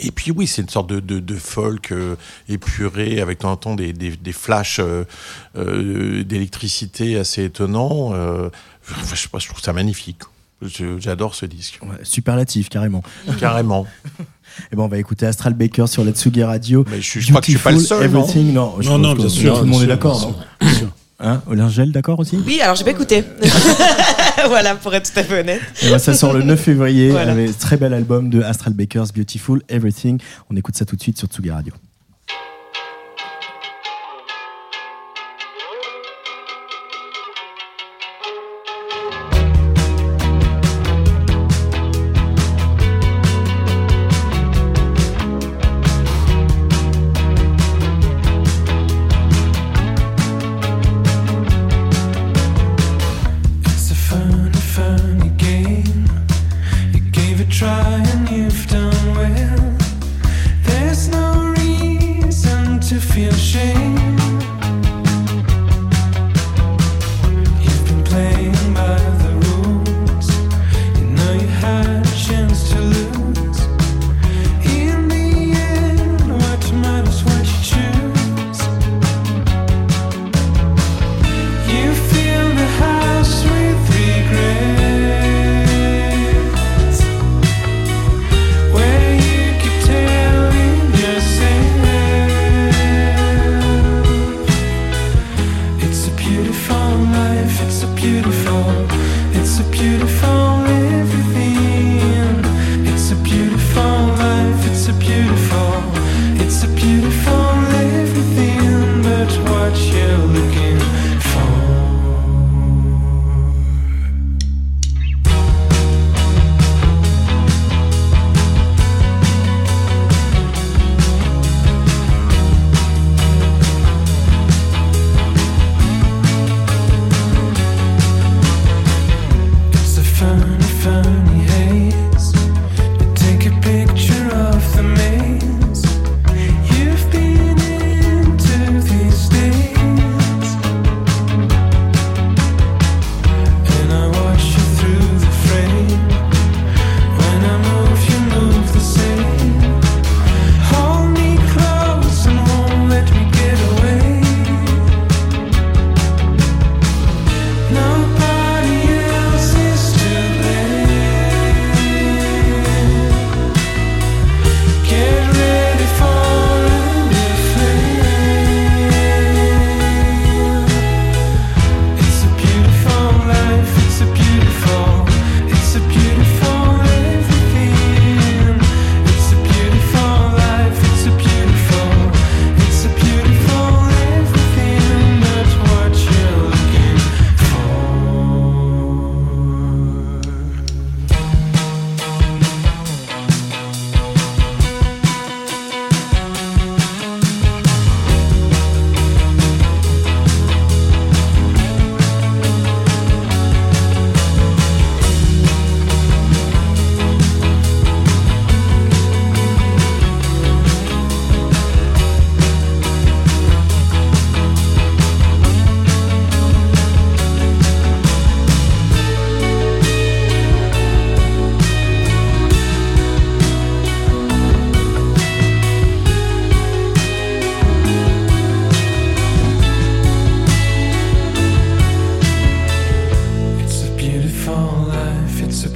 Et puis oui, c'est une sorte de, de, de folk euh, épuré avec de temps en temps des, des, des flashs euh, euh, d'électricité assez étonnants. Euh, enfin, je, trouve ça magnifique. J'adore ce disque. Ouais, superlatif, carrément. Carrément. (laughs) Et ben, on va écouter Astral Baker sur la Tsugi Radio. Mais je, je crois que je suis pas le seul. non Everything, non, je Non, bien sûr, Tout le monde est d'accord. Hein Olingel, d'accord aussi Oui, alors j'ai pas écouté. (laughs) (laughs) voilà, pour être tout à fait honnête. Et ben, ça sort le 9 février Voilà. avec très bel album de Astral Bakers, Beautiful Everything. On écoute ça tout de suite sur Tsugi Radio.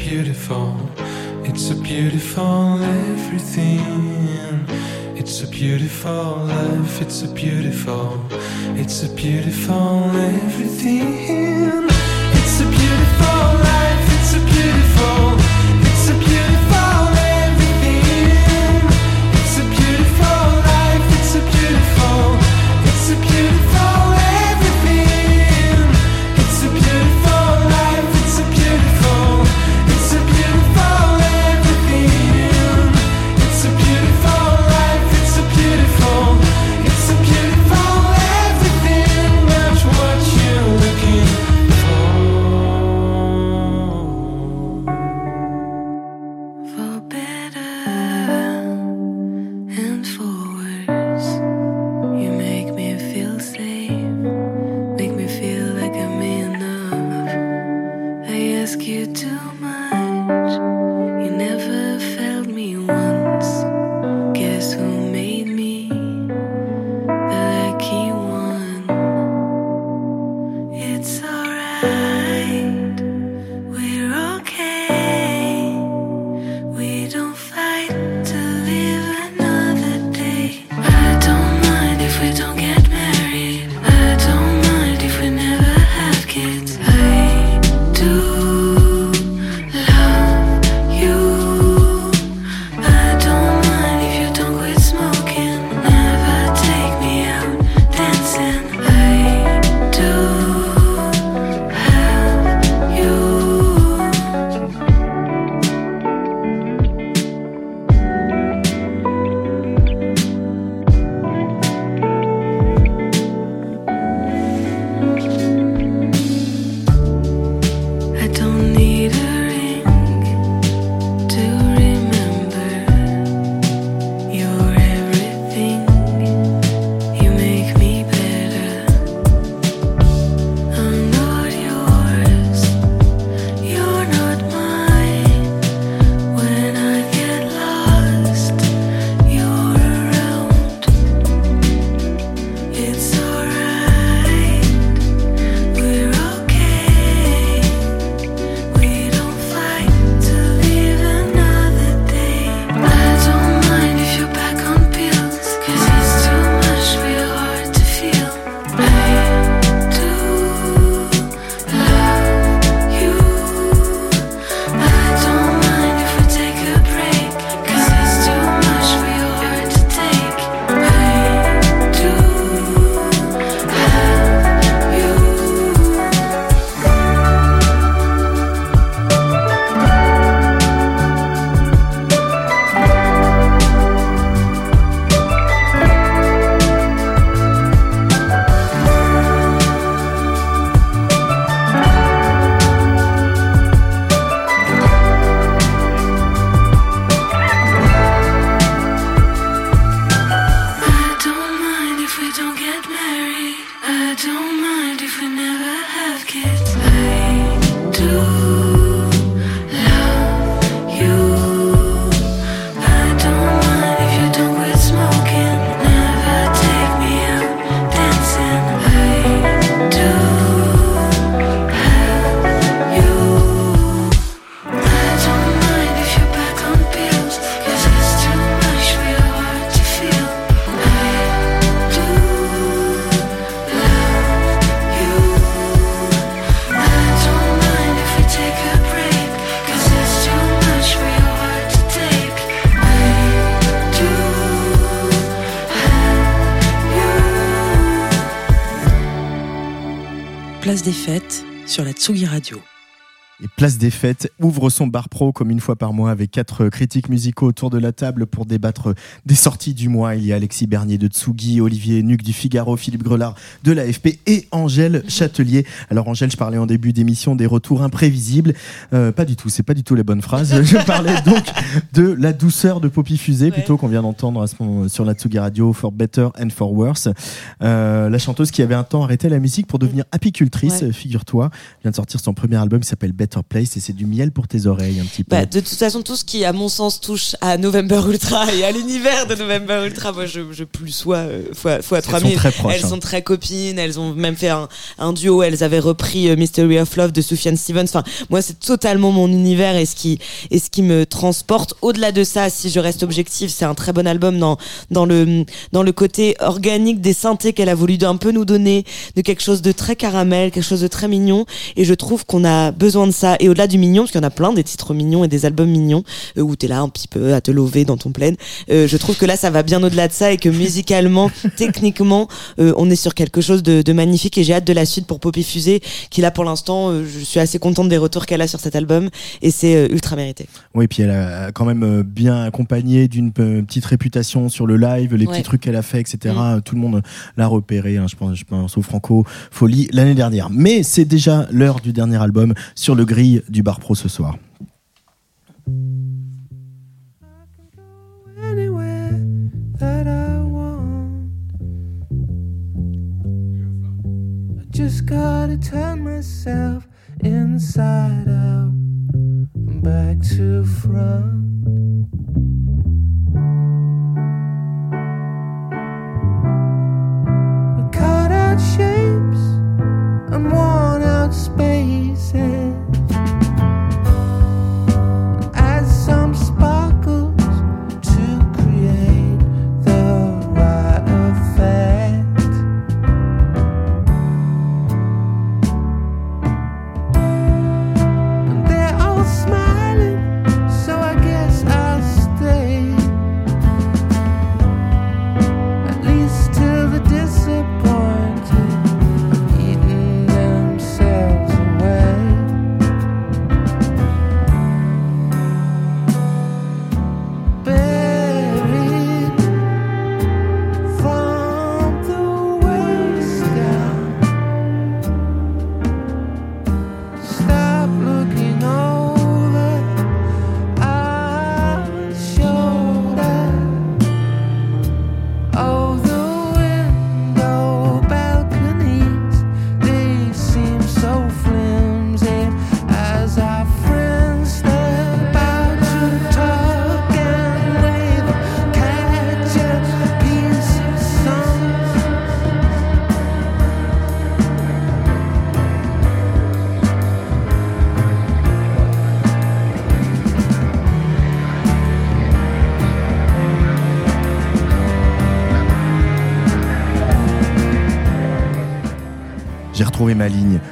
beautiful, it's a beautiful everything. It's a beautiful life, it's a beautiful, it's a beautiful everything. Place des Fêtes ouvre son bar pro comme une fois par mois avec quatre critiques musicaux autour de la table pour débattre des sorties du mois. Il y a Alexis Bernier de Tsugi, Olivier Nuc du Figaro, Philippe Grelard de l'AFP et Angèle Châtelier. Alors Angèle, je parlais en début d'émission des retours imprévisibles. Euh, pas du tout, c'est pas du tout les bonnes phrases. (laughs) Je parlais donc de la douceur de Poppy Fusée plutôt qu'on vient d'entendre à ce moment sur la Tsugi Radio For Better and For Worse. Euh, la chanteuse qui avait un temps arrêté la musique pour devenir apicultrice, figure-toi, vient de sortir son premier album qui s'appelle Better Place et c'est du miel pour tes oreilles un petit peu. Bah, de toute façon, tout ce qui, à mon sens, touche à November Ultra et à l'univers de November Ultra, moi, je, je plus sois euh, fois, fois Elles sont 3000. très proches, Elles hein. sont très copines. Elles ont même fait un, un duo. Elles avaient repris euh, Mystery of Love de Sufjan Stevens. Enfin, moi, c'est totalement mon univers et ce qui, et ce qui me transporte. Au-delà de ça, si je reste objective, c'est un très bon album dans, dans le, dans le côté organique des synthés qu'elle a voulu un peu nous donner, de quelque chose de très caramel, quelque chose de très mignon. Et je trouve qu'on a besoin de ça. Et au-delà du mignon, parce qu'il y en a plein des titres mignons et des albums mignons, euh, où t'es là un petit peu à te lever dans ton plaid, euh, je trouve que là, ça va bien au-delà de ça et que musicalement, (laughs) techniquement, euh, on est sur quelque chose de, de magnifique et j'ai hâte de la suite pour Poppy Fusée, qui là, pour l'instant, je suis assez contente des retours qu'elle a sur cet album et c'est ultra mérité. Oui, puis elle a quand même bien accompagné d'une petite réputation sur le live, les Ouais. petits trucs qu'elle a fait, etc. Mm. Tout le monde l'a repéré, hein, je, pense, je pense au Franco Folie l'année dernière. Mais c'est déjà l'heure du dernier album sur le grill du Bar Pro ce soir. just gotta turn myself inside out and back to front. We cut out shapes and worn out spaces.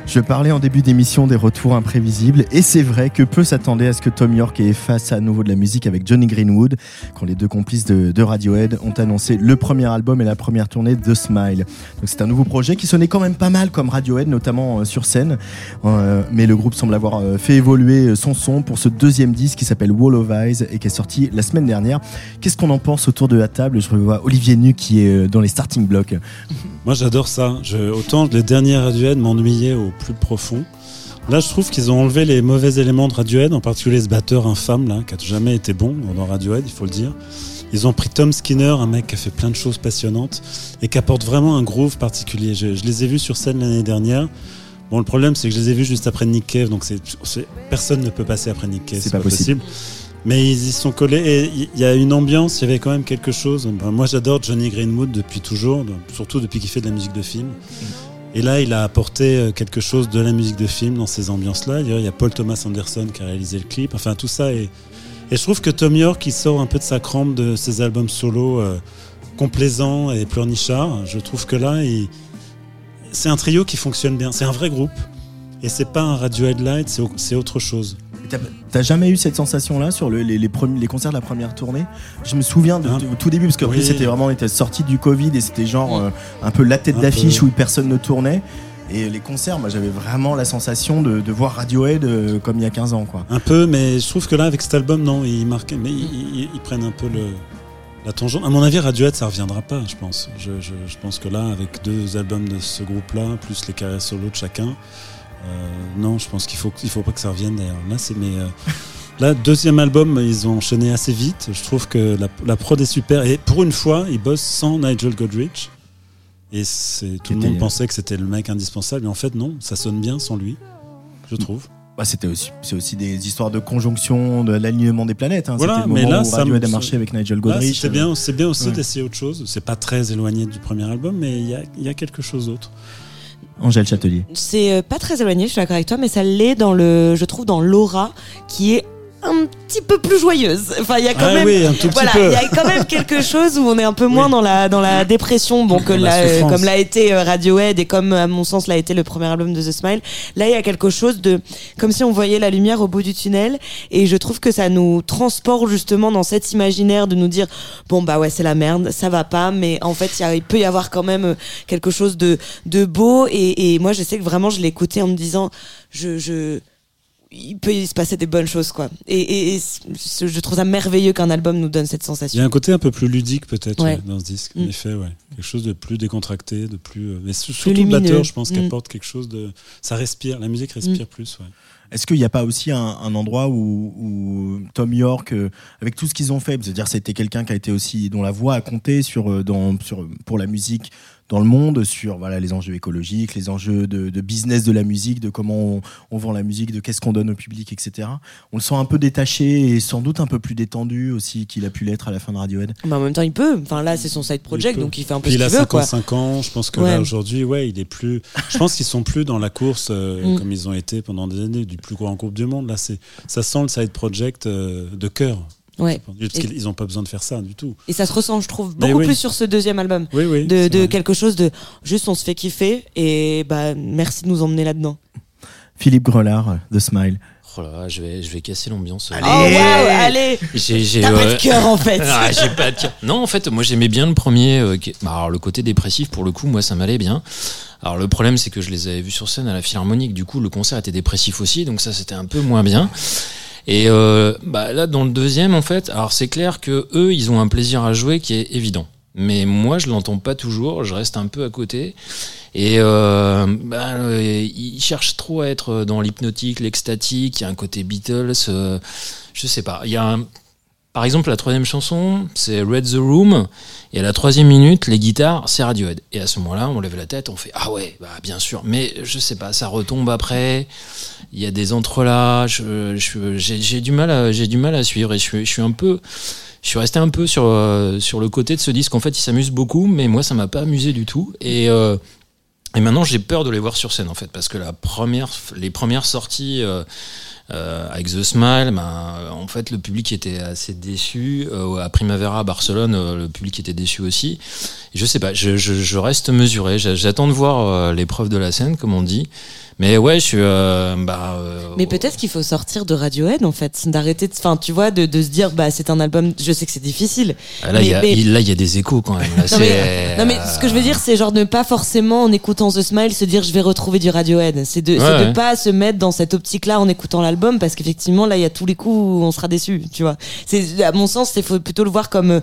Je parlais en début d'émission des retours imprévisibles et c'est vrai que peu s'attendaient à ce que Tom York ait face à nouveau de la musique avec Johnny Greenwood quand les deux complices de, Radiohead ont annoncé le premier album et la première tournée de Smile. C'est un nouveau projet qui sonnait quand même pas mal comme Radiohead, notamment euh, sur scène. Euh, mais le groupe semble avoir euh, fait évoluer son son pour ce deuxième disque qui s'appelle Wall of Eyes et qui est sorti la semaine dernière. Qu'est-ce qu'on en pense autour de la table? Je revois Olivier Nu qui est dans les starting blocks. Moi, j'adore ça. Autant les derniers Radiohead m'ennuyaient au plus profond. Là, je trouve qu'ils ont enlevé les mauvais éléments de Radiohead, en particulier ce batteur infâme, là, qui a jamais été bon dans Radiohead, il faut le dire. Ils ont pris Tom Skinner, un mec qui a fait plein de choses passionnantes et qui apporte vraiment un groove particulier. Je, je les ai vus sur scène l'année dernière. Bon, le problème, c'est que je les ai vus juste après Nick Cave, donc c'est, personne ne peut passer après Nick Cave, C'est pas possible. Mais ils y sont collés et il y a une ambiance, il y avait quand même quelque chose. Moi, j'adore Johnny Greenwood depuis toujours, surtout depuis qu'il fait de la musique de film. Et là, il a apporté euh, quelque chose de la musique de film dans ces ambiances-là. Il y a Paul Thomas Anderson qui a réalisé le clip. Enfin, tout ça. Et, je trouve que Tom York, il sort un peu de sa crampe de ses albums solo euh, complaisants et pleurnichards. Je trouve que là, c'est un trio qui fonctionne bien. C'est un vrai groupe. Et c'est pas un Radiohead Light, c'est au- c'est autre chose. T'as- jamais eu cette sensation-là sur le- les, les, premiers- les concerts de la première tournée? Je me souviens de, Hein de- au tout début, parce qu'en Oui. plus c'était vraiment, on était sorti du Covid et c'était genre euh, un peu la tête d'affiche où personne ne tournait. Et les concerts, moi j'avais vraiment la sensation de, de voir Radiohead euh, comme il y a 15 ans. quoi. Un peu, mais je trouve que là, avec cet album, non, ils marquent, mais ils, ils- ils prennent un peu le, la tangente. À mon avis, Radiohead, ça reviendra pas, je pense. Je, je- je pense que là, avec deux albums de ce groupe-là, plus les carrières solo de chacun, non, je pense qu'il faut, il faut pas que ça revienne d'ailleurs. Là, c'est mais euh, là, deuxième album, ils ont enchaîné assez vite. Je trouve que la, la prod est super et pour une fois, ils bossent sans Nigel Godrich. Et c'est tout le monde pensait que c'était le mec indispensable, mais en fait non, ça sonne bien sans lui, je trouve. Bah, c'était aussi, c'est aussi des histoires de conjonction, de l'alignement des planètes. Hein. Voilà, c'était le mais moment là, où ça a marché avec Nigel Là, Godrich. c'est bien, c'est bien aussi Ouais. d'essayer autre chose. C'est pas très éloigné du premier album, mais il y a, il y a quelque chose d'autre. Angèle Châtelier. C'est euh, pas très éloigné, je suis d'accord avec toi, mais ça l'est dans le, je trouve, dans l'aura qui est un petit peu plus joyeuse. Enfin, il y a quand Ah même, oui, un tout petit voilà, il y a quand même quelque (laughs) chose où on est un peu moins Oui. dans la dans la dépression, bon que la l'a- euh, comme l'a été euh, Radiohead et comme à mon sens l'a été le premier album de The Smile. Là, il y a quelque chose de comme si on voyait la lumière au bout du tunnel, et je trouve que ça nous transporte justement dans cet imaginaire de nous dire bon bah ouais c'est la merde, ça va pas, mais en fait il y a- il peut y avoir quand même euh, quelque chose de de beau, et, et moi je sais que vraiment je écouté en me disant je je il peut se passer des bonnes choses quoi et, et, et c- je trouve ça merveilleux qu'un album nous donne cette Il y sensation a un côté un peu plus ludique peut-être Ouais. ouais, dans ce disque. En Mm. effet, ouais. Quelque chose de plus décontracté, de plus. euh, Mais su- Plus surtout le batteur, je pense, Mm. apporte quelque chose de. Ça respire. La musique respire plus. Ouais. Est-ce qu'il n'y a pas aussi un, un endroit où, où Tom York, euh, avec tout ce qu'ils ont fait, c'est-à-dire c'était quelqu'un qui a été aussi dont la voix a compté sur, euh, dans, sur pour la musique dans le monde, sur voilà les enjeux écologiques, les enjeux de, de business de la musique, de comment on, on vend la musique, de qu'est-ce qu'on donne au public, etc. On le sent un peu détaché et sans doute un peu plus détendu aussi qu'il a pu l'être à la fin de Radiohead. mais en même temps il peut enfin là c'est son side project donc il fait un peu Puis ce il a qu'il veut quoi 55 ans. Je pense que Ouais. là aujourd'hui, ouais, il est plus. Je pense qu'ils sont plus dans la course euh, Mm. comme ils ont été pendant des années du plus grand groupe du monde. Là, c'est ça sent le side project euh, de cœur. Ouais Parce qu'ils n'ont pas besoin de faire ça du tout. et ça se ressent je trouve beaucoup oui. plus sur ce deuxième album Oui, oui. de, de quelque chose de juste on se fait kiffer et bah merci de nous emmener là-dedans Philippe Grelard, The Smile. Oh là là, je vais, je vais casser l'ambiance. oh waouh allez J'ai, j'ai, t'as pas de euh, cœur en fait (laughs) Ah, j'ai pas de cœur. Non, en fait, moi j'aimais bien le premier. euh, qui- bah, alors le côté dépressif, pour le coup, moi ça m'allait bien. Alors le problème, c'est que je les avais vus sur scène à la Philharmonique. Du coup, le concert était dépressif aussi, donc ça c'était un peu moins bien. Et euh, bah, là, dans le deuxième, en fait, alors c'est clair que eux, ils ont un plaisir à jouer qui est évident. Mais moi, je l'entends pas toujours. Je reste un peu à côté. Et euh, bah, euh, ils cherchent trop à être dans l'hypnotique, l'extatique. Il y a un côté Beatles. euh, je sais pas. Il y a un, par exemple, la troisième chanson, c'est Red the Room, et à la troisième minute, les guitares, c'est Radiohead. Et à ce moment-là, on lève la tête, on fait ah ouais, bah bien sûr. Mais je sais pas, ça retombe après. Il y a des entrelacs. J'ai du mal, à, du mal à suivre, et je suis, je suis un peu, je suis resté un peu sur euh, sur le côté de ce disque. En fait, il s'amuse beaucoup, mais moi, ça m'a pas amusé du tout. Et euh, et maintenant, j'ai peur de les voir sur scène, en fait, parce que la première, les premières sorties euh, euh, avec The Smile, ben, euh, en fait, le public était assez déçu. Euh, à Primavera, à Barcelone, euh, le public était déçu aussi. Je sais pas, je, je, je reste mesuré. J'a- J'attends de voir euh, l'épreuve de la scène, comme on dit. Mais ouais, je suis. euh, bah, euh, Mais peut-être qu'il faut sortir de Radiohead en fait, d'arrêter, de- enfin tu vois, de, de se dire bah c'est un album. Je sais que c'est difficile. ah, là, il y a- mais- y a des échos quand même. Là, Non mais, non mais ce que je veux dire c'est genre ne pas forcément en écoutant The Smile se dire je vais retrouver du Radiohead. C'est de, c'est Ouais, de pas se mettre dans cette optique là en écoutant l'album parce qu'effectivement là il y a tous les coups où on sera déçu, tu vois. C'est à mon sens il faut plutôt le voir comme euh,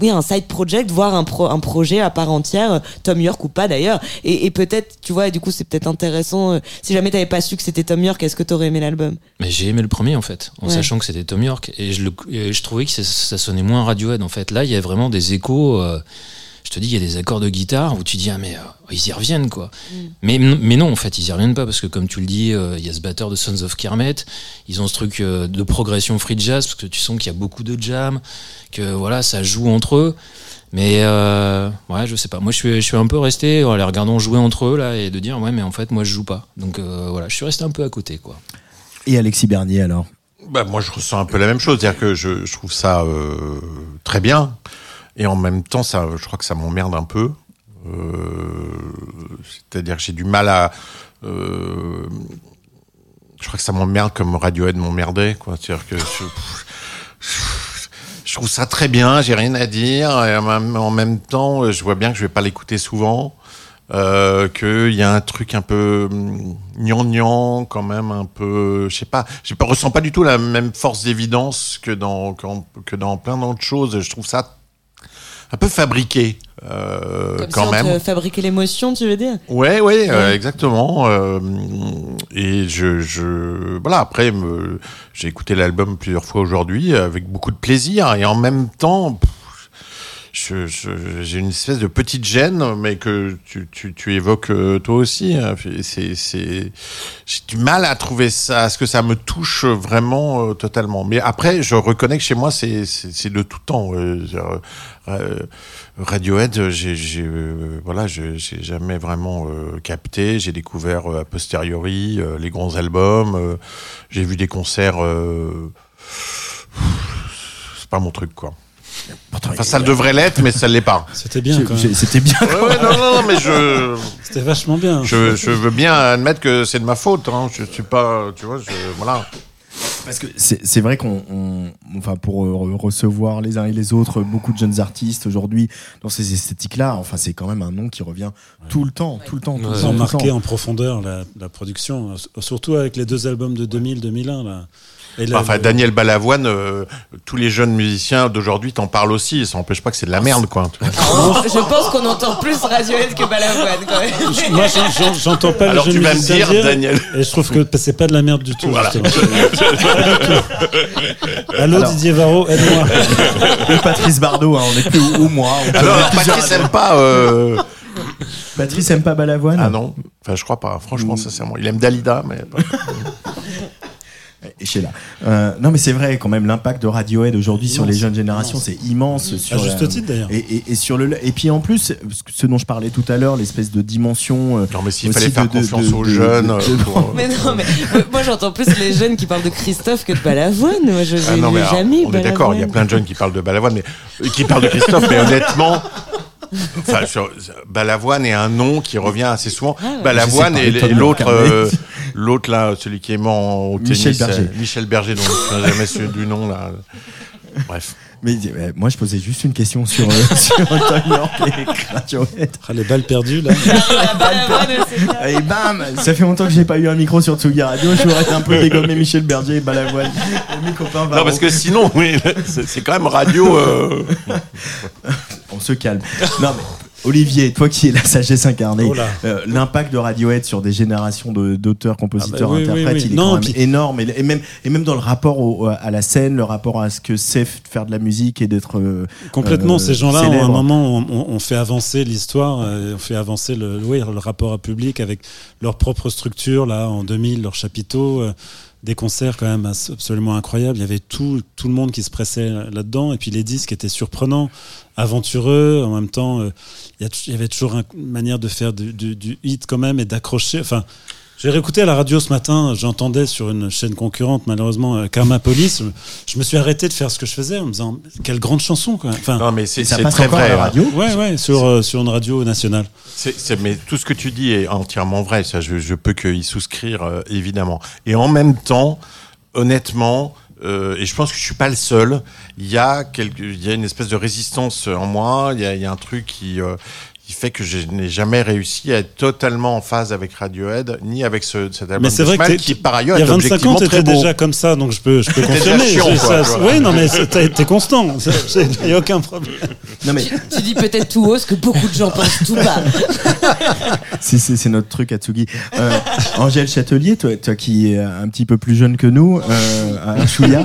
oui un side project, voir un pro, un projet à part entière, euh, Tom York ou pas d'ailleurs. Et, et peut-être tu vois et du coup c'est peut-être intéressant euh, si jamais t'avais pas su que c'était Tom York, est-ce que t'aurais aimé l'album? Mais j'ai aimé le premier en fait, en Ouais. sachant que c'était Tom York et je, le, et je trouvais que ça, ça sonnait moins Radiohead en fait. Là, il y a vraiment des échos. euh, je te dis, il y a des accords de guitare où tu dis ah mais euh, ils y reviennent quoi. Mais mais non en fait, ils y reviennent pas parce que comme tu le dis, euh, il y a ce batteur de Sons of Kermit, ils ont ce truc euh, de progression free jazz parce que tu sens qu'il y a beaucoup de jam, que voilà ça joue entre eux. Mais euh, ouais, je sais pas. Moi, je suis, je suis un peu resté en les regardant jouer entre eux là et de dire ouais, mais en fait, moi, je joue pas. Donc euh, voilà, je suis resté un peu à côté quoi. Et Alexis Bernier alors? Bah, moi, je ressens un peu la même chose. C'est-à-dire que je, je trouve ça euh, très bien. Et en même temps, ça, je crois que ça m'emmerde un peu. Euh, C'est-à-dire que j'ai du mal à. euh, je crois que ça m'emmerde comme Radiohead m'emmerdait. quoi. C'est-à-dire que. Je, je trouve ça très bien, j'ai rien à dire. Et en même, temps, je vois bien que je vais pas l'écouter souvent. Euh, qu'il y a un truc un peu hum, gnangnan quand même un peu je sais pas je ressens pas du tout la même force d'évidence que dans que dans plein d'autres choses je trouve ça un peu fabriqué euh, Comme quand même te fabriquait l'émotion, tu veux dire Ouais, ouais, euh, exactement. euh, et je, je, voilà. Après, j'ai écouté l'album plusieurs fois aujourd'hui avec beaucoup de plaisir et en même temps, j'ai une espèce de petite gêne, mais que tu, évoques euh, toi aussi. hein. C'est, j'ai du mal à trouver ça, à ce que ça me touche vraiment euh, totalement. Mais après, je reconnais que chez moi, c'est, de tout temps. euh, Radiohead, j'ai, j'ai, voilà, j'ai jamais vraiment capté. J'ai découvert a posteriori les grands albums. j'ai vu des concerts. c'est pas mon truc, quoi. Pourtant, Enfin, ça le devrait l'être, mais ça l'est pas. (laughs) C'était bien quand même. C'était bien. Ouais, ouais, non, non, non, mais je, C'était vachement bien. je, je veux bien admettre que c'est de ma faute. Hein. Je suis pas, tu vois, je, voilà. Parce que c'est c'est vrai qu'on, on- enfin, pour euh, re- recevoir les uns et les autres beaucoup de jeunes artistes aujourd'hui dans ces esthétiques-là, enfin, c'est quand même un nom qui revient tout le temps, tout le temps, tout le Ouais. temps. Ils ont tout le marqué temps. en profondeur la, la production, euh, surtout avec les deux albums de 2000-2001 là. Enfin, Daniel Balavoine, euh, tous les jeunes musiciens d'aujourd'hui t'en parlent aussi. Ça n'empêche pas que c'est de la merde, quoi. tu vois. Je pense qu'on entend plus Radiohead que Balavoine quand même. Moi, j'en- j'en- j'entends pas Alors les tu jeunes vas me dire, dire, Daniel. et je trouve que c'est pas de la merde du tout. Voilà. (laughs) Allô Alors. Didier Varro, aide-moi. Ou Patrice Bardot, hein, on est plus ou, moi. Alors, Patrice aime pas. euh, Patrice aime pas Balavoine. Ah non, enfin, je crois pas. Franchement, sincèrement, il aime Dalida, mais. (laughs) pas- Et chez là. Euh, non, mais c'est vrai, quand même, l'impact de Radiohead aujourd'hui sur les jeunes générations, c'est immense. À Sur juste la- titre d'ailleurs. Et, et, et sur le et puis en plus ce dont je parlais tout à l'heure l'espèce de dimension euh, Non, mais s'il fallait faire de- confiance de- aux de- jeunes. de- euh, de- pour- Mais non, mais euh, moi j'entends plus les jeunes qui parlent de Christophe que de Balavoine. Moi je Ah n'ai non, mais alors, jamais on est d'accord, il y a plein de jeunes qui parlent de Balavoine, mais euh, qui parlent de Christophe, mais honnêtement, enfin, sur- Balavoine est un nom qui revient assez souvent. Ah ouais. Balavoine et, l'autre, euh, l'autre là, celui qui est mort au Michel tennis, Berger. euh, Michel Berger, dont je ne jamais su du nom là. Bref. mais euh, moi je posais juste une question sur euh, (laughs) sur Tom York et Radiohead Ah, les balles perdues là. (laughs) Et bam ça fait longtemps que j'ai pas eu un micro sur Tsugi Radio je voudrais un peu dégommer Michel Berger et Balavoine et mes copains Non, parce que sinon, oui, (laughs) c'est c'est quand même radio. euh, on se calme non mais Olivier, toi qui es la sagesse incarnée, Oh euh, l'impact de Radiohead sur des générations de- d'auteurs, compositeurs, Ah bah oui, interprètes, oui. il est Non, quand même puis- énorme. Et, et même, et même dans le rapport au- à la scène, le rapport à ce que c'est faire de la musique et d'être. euh, Complètement, euh, ces gens-là, à un moment, on, on- fait avancer l'histoire, on fait avancer le, oui, le rapport à public avec leur propre structure, là, en 2000, leur chapiteau, des concerts quand même absolument incroyables. Il y avait tout, tout le monde qui se pressait là-dedans, et puis les disques étaient surprenants, aventureux, en même temps, euh, il y, avait toujours un- une manière de faire du, du- du hit quand même et d'accrocher. Enfin, j'ai réécouté à la radio ce matin, j'entendais sur une chaîne concurrente, malheureusement, euh, Karma Police. Je, me suis arrêté de faire ce que je faisais en me disant, quelle grande chanson, quoi. Enfin, Non, mais c'est très vrai. à la radio. Ouais, ouais, sur, euh, sur une radio nationale. Mais tout ce que tu dis est entièrement vrai. Ça, je, je peux que y souscrire, euh, évidemment. Et en même temps, honnêtement, euh, et je pense que je suis pas le seul. Il y a quelque, il y a une espèce de résistance en moi. Il y a, il y a un truc qui, euh, qui fait que je n'ai jamais réussi à être totalement en phase avec Radiohead, ni avec ce, cet album Mais c'est de vrai que t'es- qui, par ailleurs, Il y a est 25 ans, t'étais déjà comme ça, donc je peux, je peux confirmer. chiant, quoi, ça, oui, non, mais été constant. (laughs) Il n'y a aucun problème. Non mais Tu dis peut-être tout haut ce que beaucoup de gens pensent tout bas. (laughs) c'est- notre truc à Tsugi. Euh, Angèle Châtelier, toi, toi qui es un petit peu plus jeune que nous, euh, un chouïa.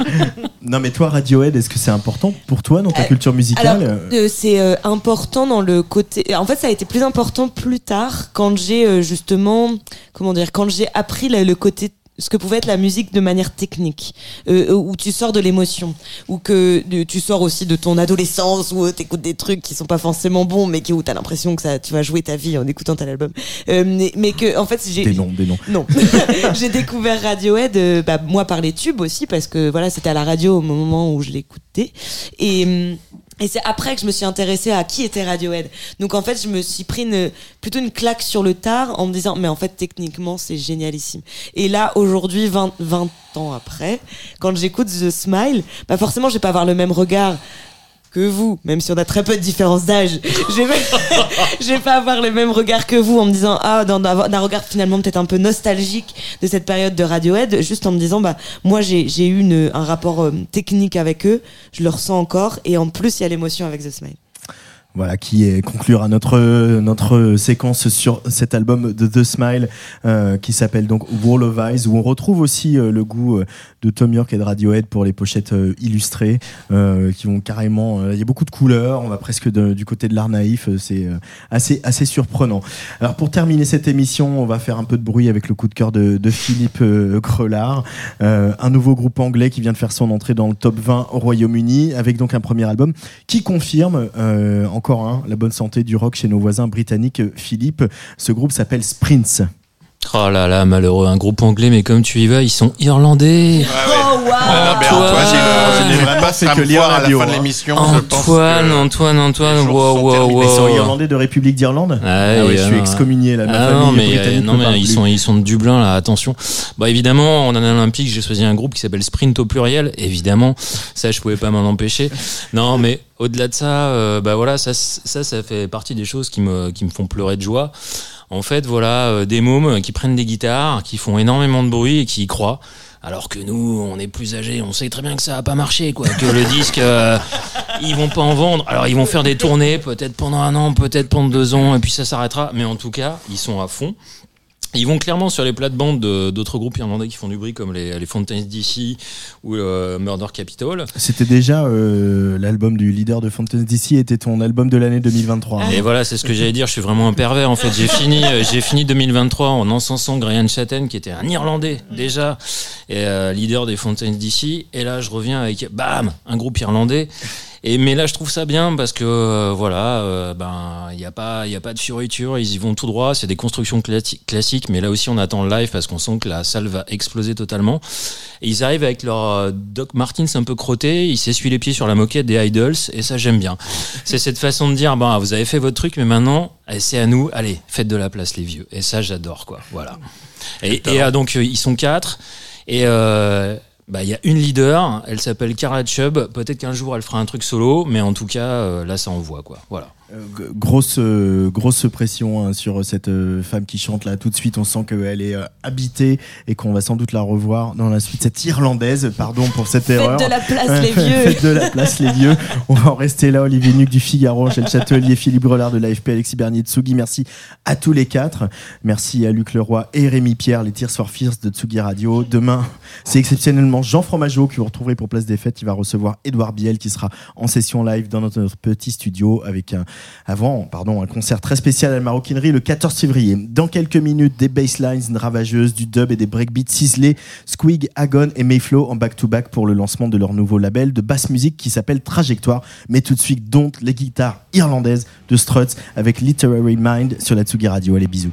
Non mais toi Radiohead, est-ce que c'est important pour toi dans ta Euh, culture musicale euh euh, c'est euh, important dans le côté. En fait, ça a été plus important plus tard quand j'ai justement, comment dire, quand j'ai appris le, le côté ce que pouvait être la musique de manière technique, euh, où tu sors de l'émotion, ou que tu sors aussi de ton adolescence, où tu écoutes des trucs qui sont pas forcément bons, mais qui, où tu as l'impression que ça, tu vas jouer ta vie en écoutant tel album. Euh, mais, mais que, en fait, j'ai. Des noms, des noms. Non. (laughs) j'ai découvert Radiohead, euh, bah, moi par les tubes aussi, parce que voilà, c'était à la radio au moment où je l'écoutais. Et, hum, et c'est après que je me suis intéressée à qui était Radiohead. Donc en fait, je me suis pris une, plutôt une claque sur le tard en me disant, mais en fait, techniquement, c'est génialissime. Et là, aujourd'hui, 20, 20 ans après, quand j'écoute The Smile, bah forcément, je vais pas avoir le même regard que vous, même si on a très peu de différence d'âge. Je vais, je vais pas avoir le même regard que vous en me disant ah d'un regard finalement peut-être un peu nostalgique de cette période de Radiohead, juste en me disant bah moi j'ai j'ai eu une, un rapport euh, technique avec eux, je le ressens encore et en plus il y a l'émotion avec The Smile. Voilà, qui est conclura notre notre séquence sur cet album de The Smile euh, qui s'appelle donc Wall of Eyes où on retrouve aussi euh, le goût euh, de Tom York et de Radiohead pour les pochettes euh, illustrées euh, qui vont carrément il y a beaucoup de couleurs, on va presque du côté de l'art naïf, c'est assez assez surprenant. Alors pour terminer cette émission, on va faire un peu de bruit avec le coup de cœur de, de Philippe Crelard, un nouveau groupe anglais qui vient de faire son entrée dans le top 20 au Royaume-Uni avec donc un premier album qui confirme encore un, la bonne santé du rock chez nos voisins britanniques. Philippe, ce groupe s'appelle Sprints. Oh là là, malheureux, un groupe anglais, mais comme tu y vas, ils sont irlandais. Oh waouh Ah, non, mais Antoine. Antoine, passera c'est que lire à la bio, fin de hein. l'émission. Antoine, que Antoine, Antoine, wow, wow, terminés. Ils sont wow. irlandais de République d'Irlande? Ah, Ah ouais, et, je suis euh, excommunié là. Ma Ah famille non, mais, britannique non, me mais parle ils sont, ils sont de Dublin, là, attention. Bah, évidemment, en année olympique, j'ai choisi un groupe qui s'appelle Sprint au pluriel. Évidemment, ça, je pouvais pas m'en empêcher. Non, mais au-delà de ça, euh, bah voilà, ça, ça, ça fait partie des choses qui me, qui me font pleurer de joie. En fait, voilà, euh, des mômes qui prennent des guitares, qui font énormément de bruit et qui y croient. Alors que nous, on est plus âgés, on sait très bien que ça va pas marcher, quoi. Que le disque, euh, ils vont pas en vendre. Alors ils vont faire des tournées, peut-être pendant un an, peut-être pendant deux ans, et puis ça s'arrêtera. Mais en tout cas, ils sont à fond. Ils vont clairement sur les plates-bandes de- d'autres groupes irlandais qui font du bruit, comme les, les Fountains DC ou euh, Murder Capital. C'était déjà euh, l'album du leader de Fountains DC était ton album de l'année 2023. Et voilà, c'est ce que j'allais dire. Je suis vraiment un pervers. En fait, j'ai fini, euh, j'ai fini 2023 en encensant Graham Chatten, qui était un Irlandais déjà, et euh, leader des Fountains DC. Et là, je reviens avec bam, un groupe irlandais. Et mais là, je trouve ça bien parce que euh, voilà, euh, ben il y a pas, il y a pas de fioriture. Ils y vont tout droit. C'est des constructions classiques, mais là aussi, on attend le live parce qu'on sent que la salle va exploser totalement. Et ils arrivent avec leur euh, Doc Martens un peu crotté. Ils s'essuient les pieds sur la moquette des Idols, et ça, j'aime bien. (laughs) C'est cette façon de dire, bah, vous avez fait votre truc, mais maintenant, eh, c'est à nous. Allez, faites de la place, les vieux. Et ça, j'adore, quoi. Voilà. Et, et, euh, donc, ils sont quatre. Et euh, bah, il y a une leader. Elle s'appelle Carla Chubb. Peut-être qu'un jour, elle fera un truc solo, mais en tout cas, euh, là, ça envoie, quoi. Voilà. Grosse, grosse pression hein, sur cette euh, femme qui chante là. Tout de suite, on sent qu'elle est euh, habitée et qu'on va sans doute la revoir dans la suite. Cette irlandaise, pardon pour cette erreur. Faites de la place, (laughs) les vieux. Faites de la place, les vieux. On va en rester là. Olivier Nuc du Figaro, Michel Châtelier, Philippe Brelard de l'AFP, Alexis Bernier de Tsugi. Merci à tous les quatre. Merci à Luc Leroy et Rémi Pierre, les Tears for Fears de Tsugi Radio. Demain, c'est exceptionnellement Jean Fromageau que vous retrouverez pour Place des Fêtes. Il va recevoir Édouard Biel qui sera en session live dans notre petit studio avec un, avant, pardon, un concert très spécial à la maroquinerie le 14 février. Dans quelques minutes, des basslines ravageuses, du dub et des breakbeats ciselés. Squig, Agon et Mayflow en back-to-back pour le lancement de leur nouveau label de basse musique qui s'appelle Trajectoire. Mais tout de suite, Don't, les guitares irlandaises de Struts avec Literary Mind sur la Tsugi Radio. Allez, bisous.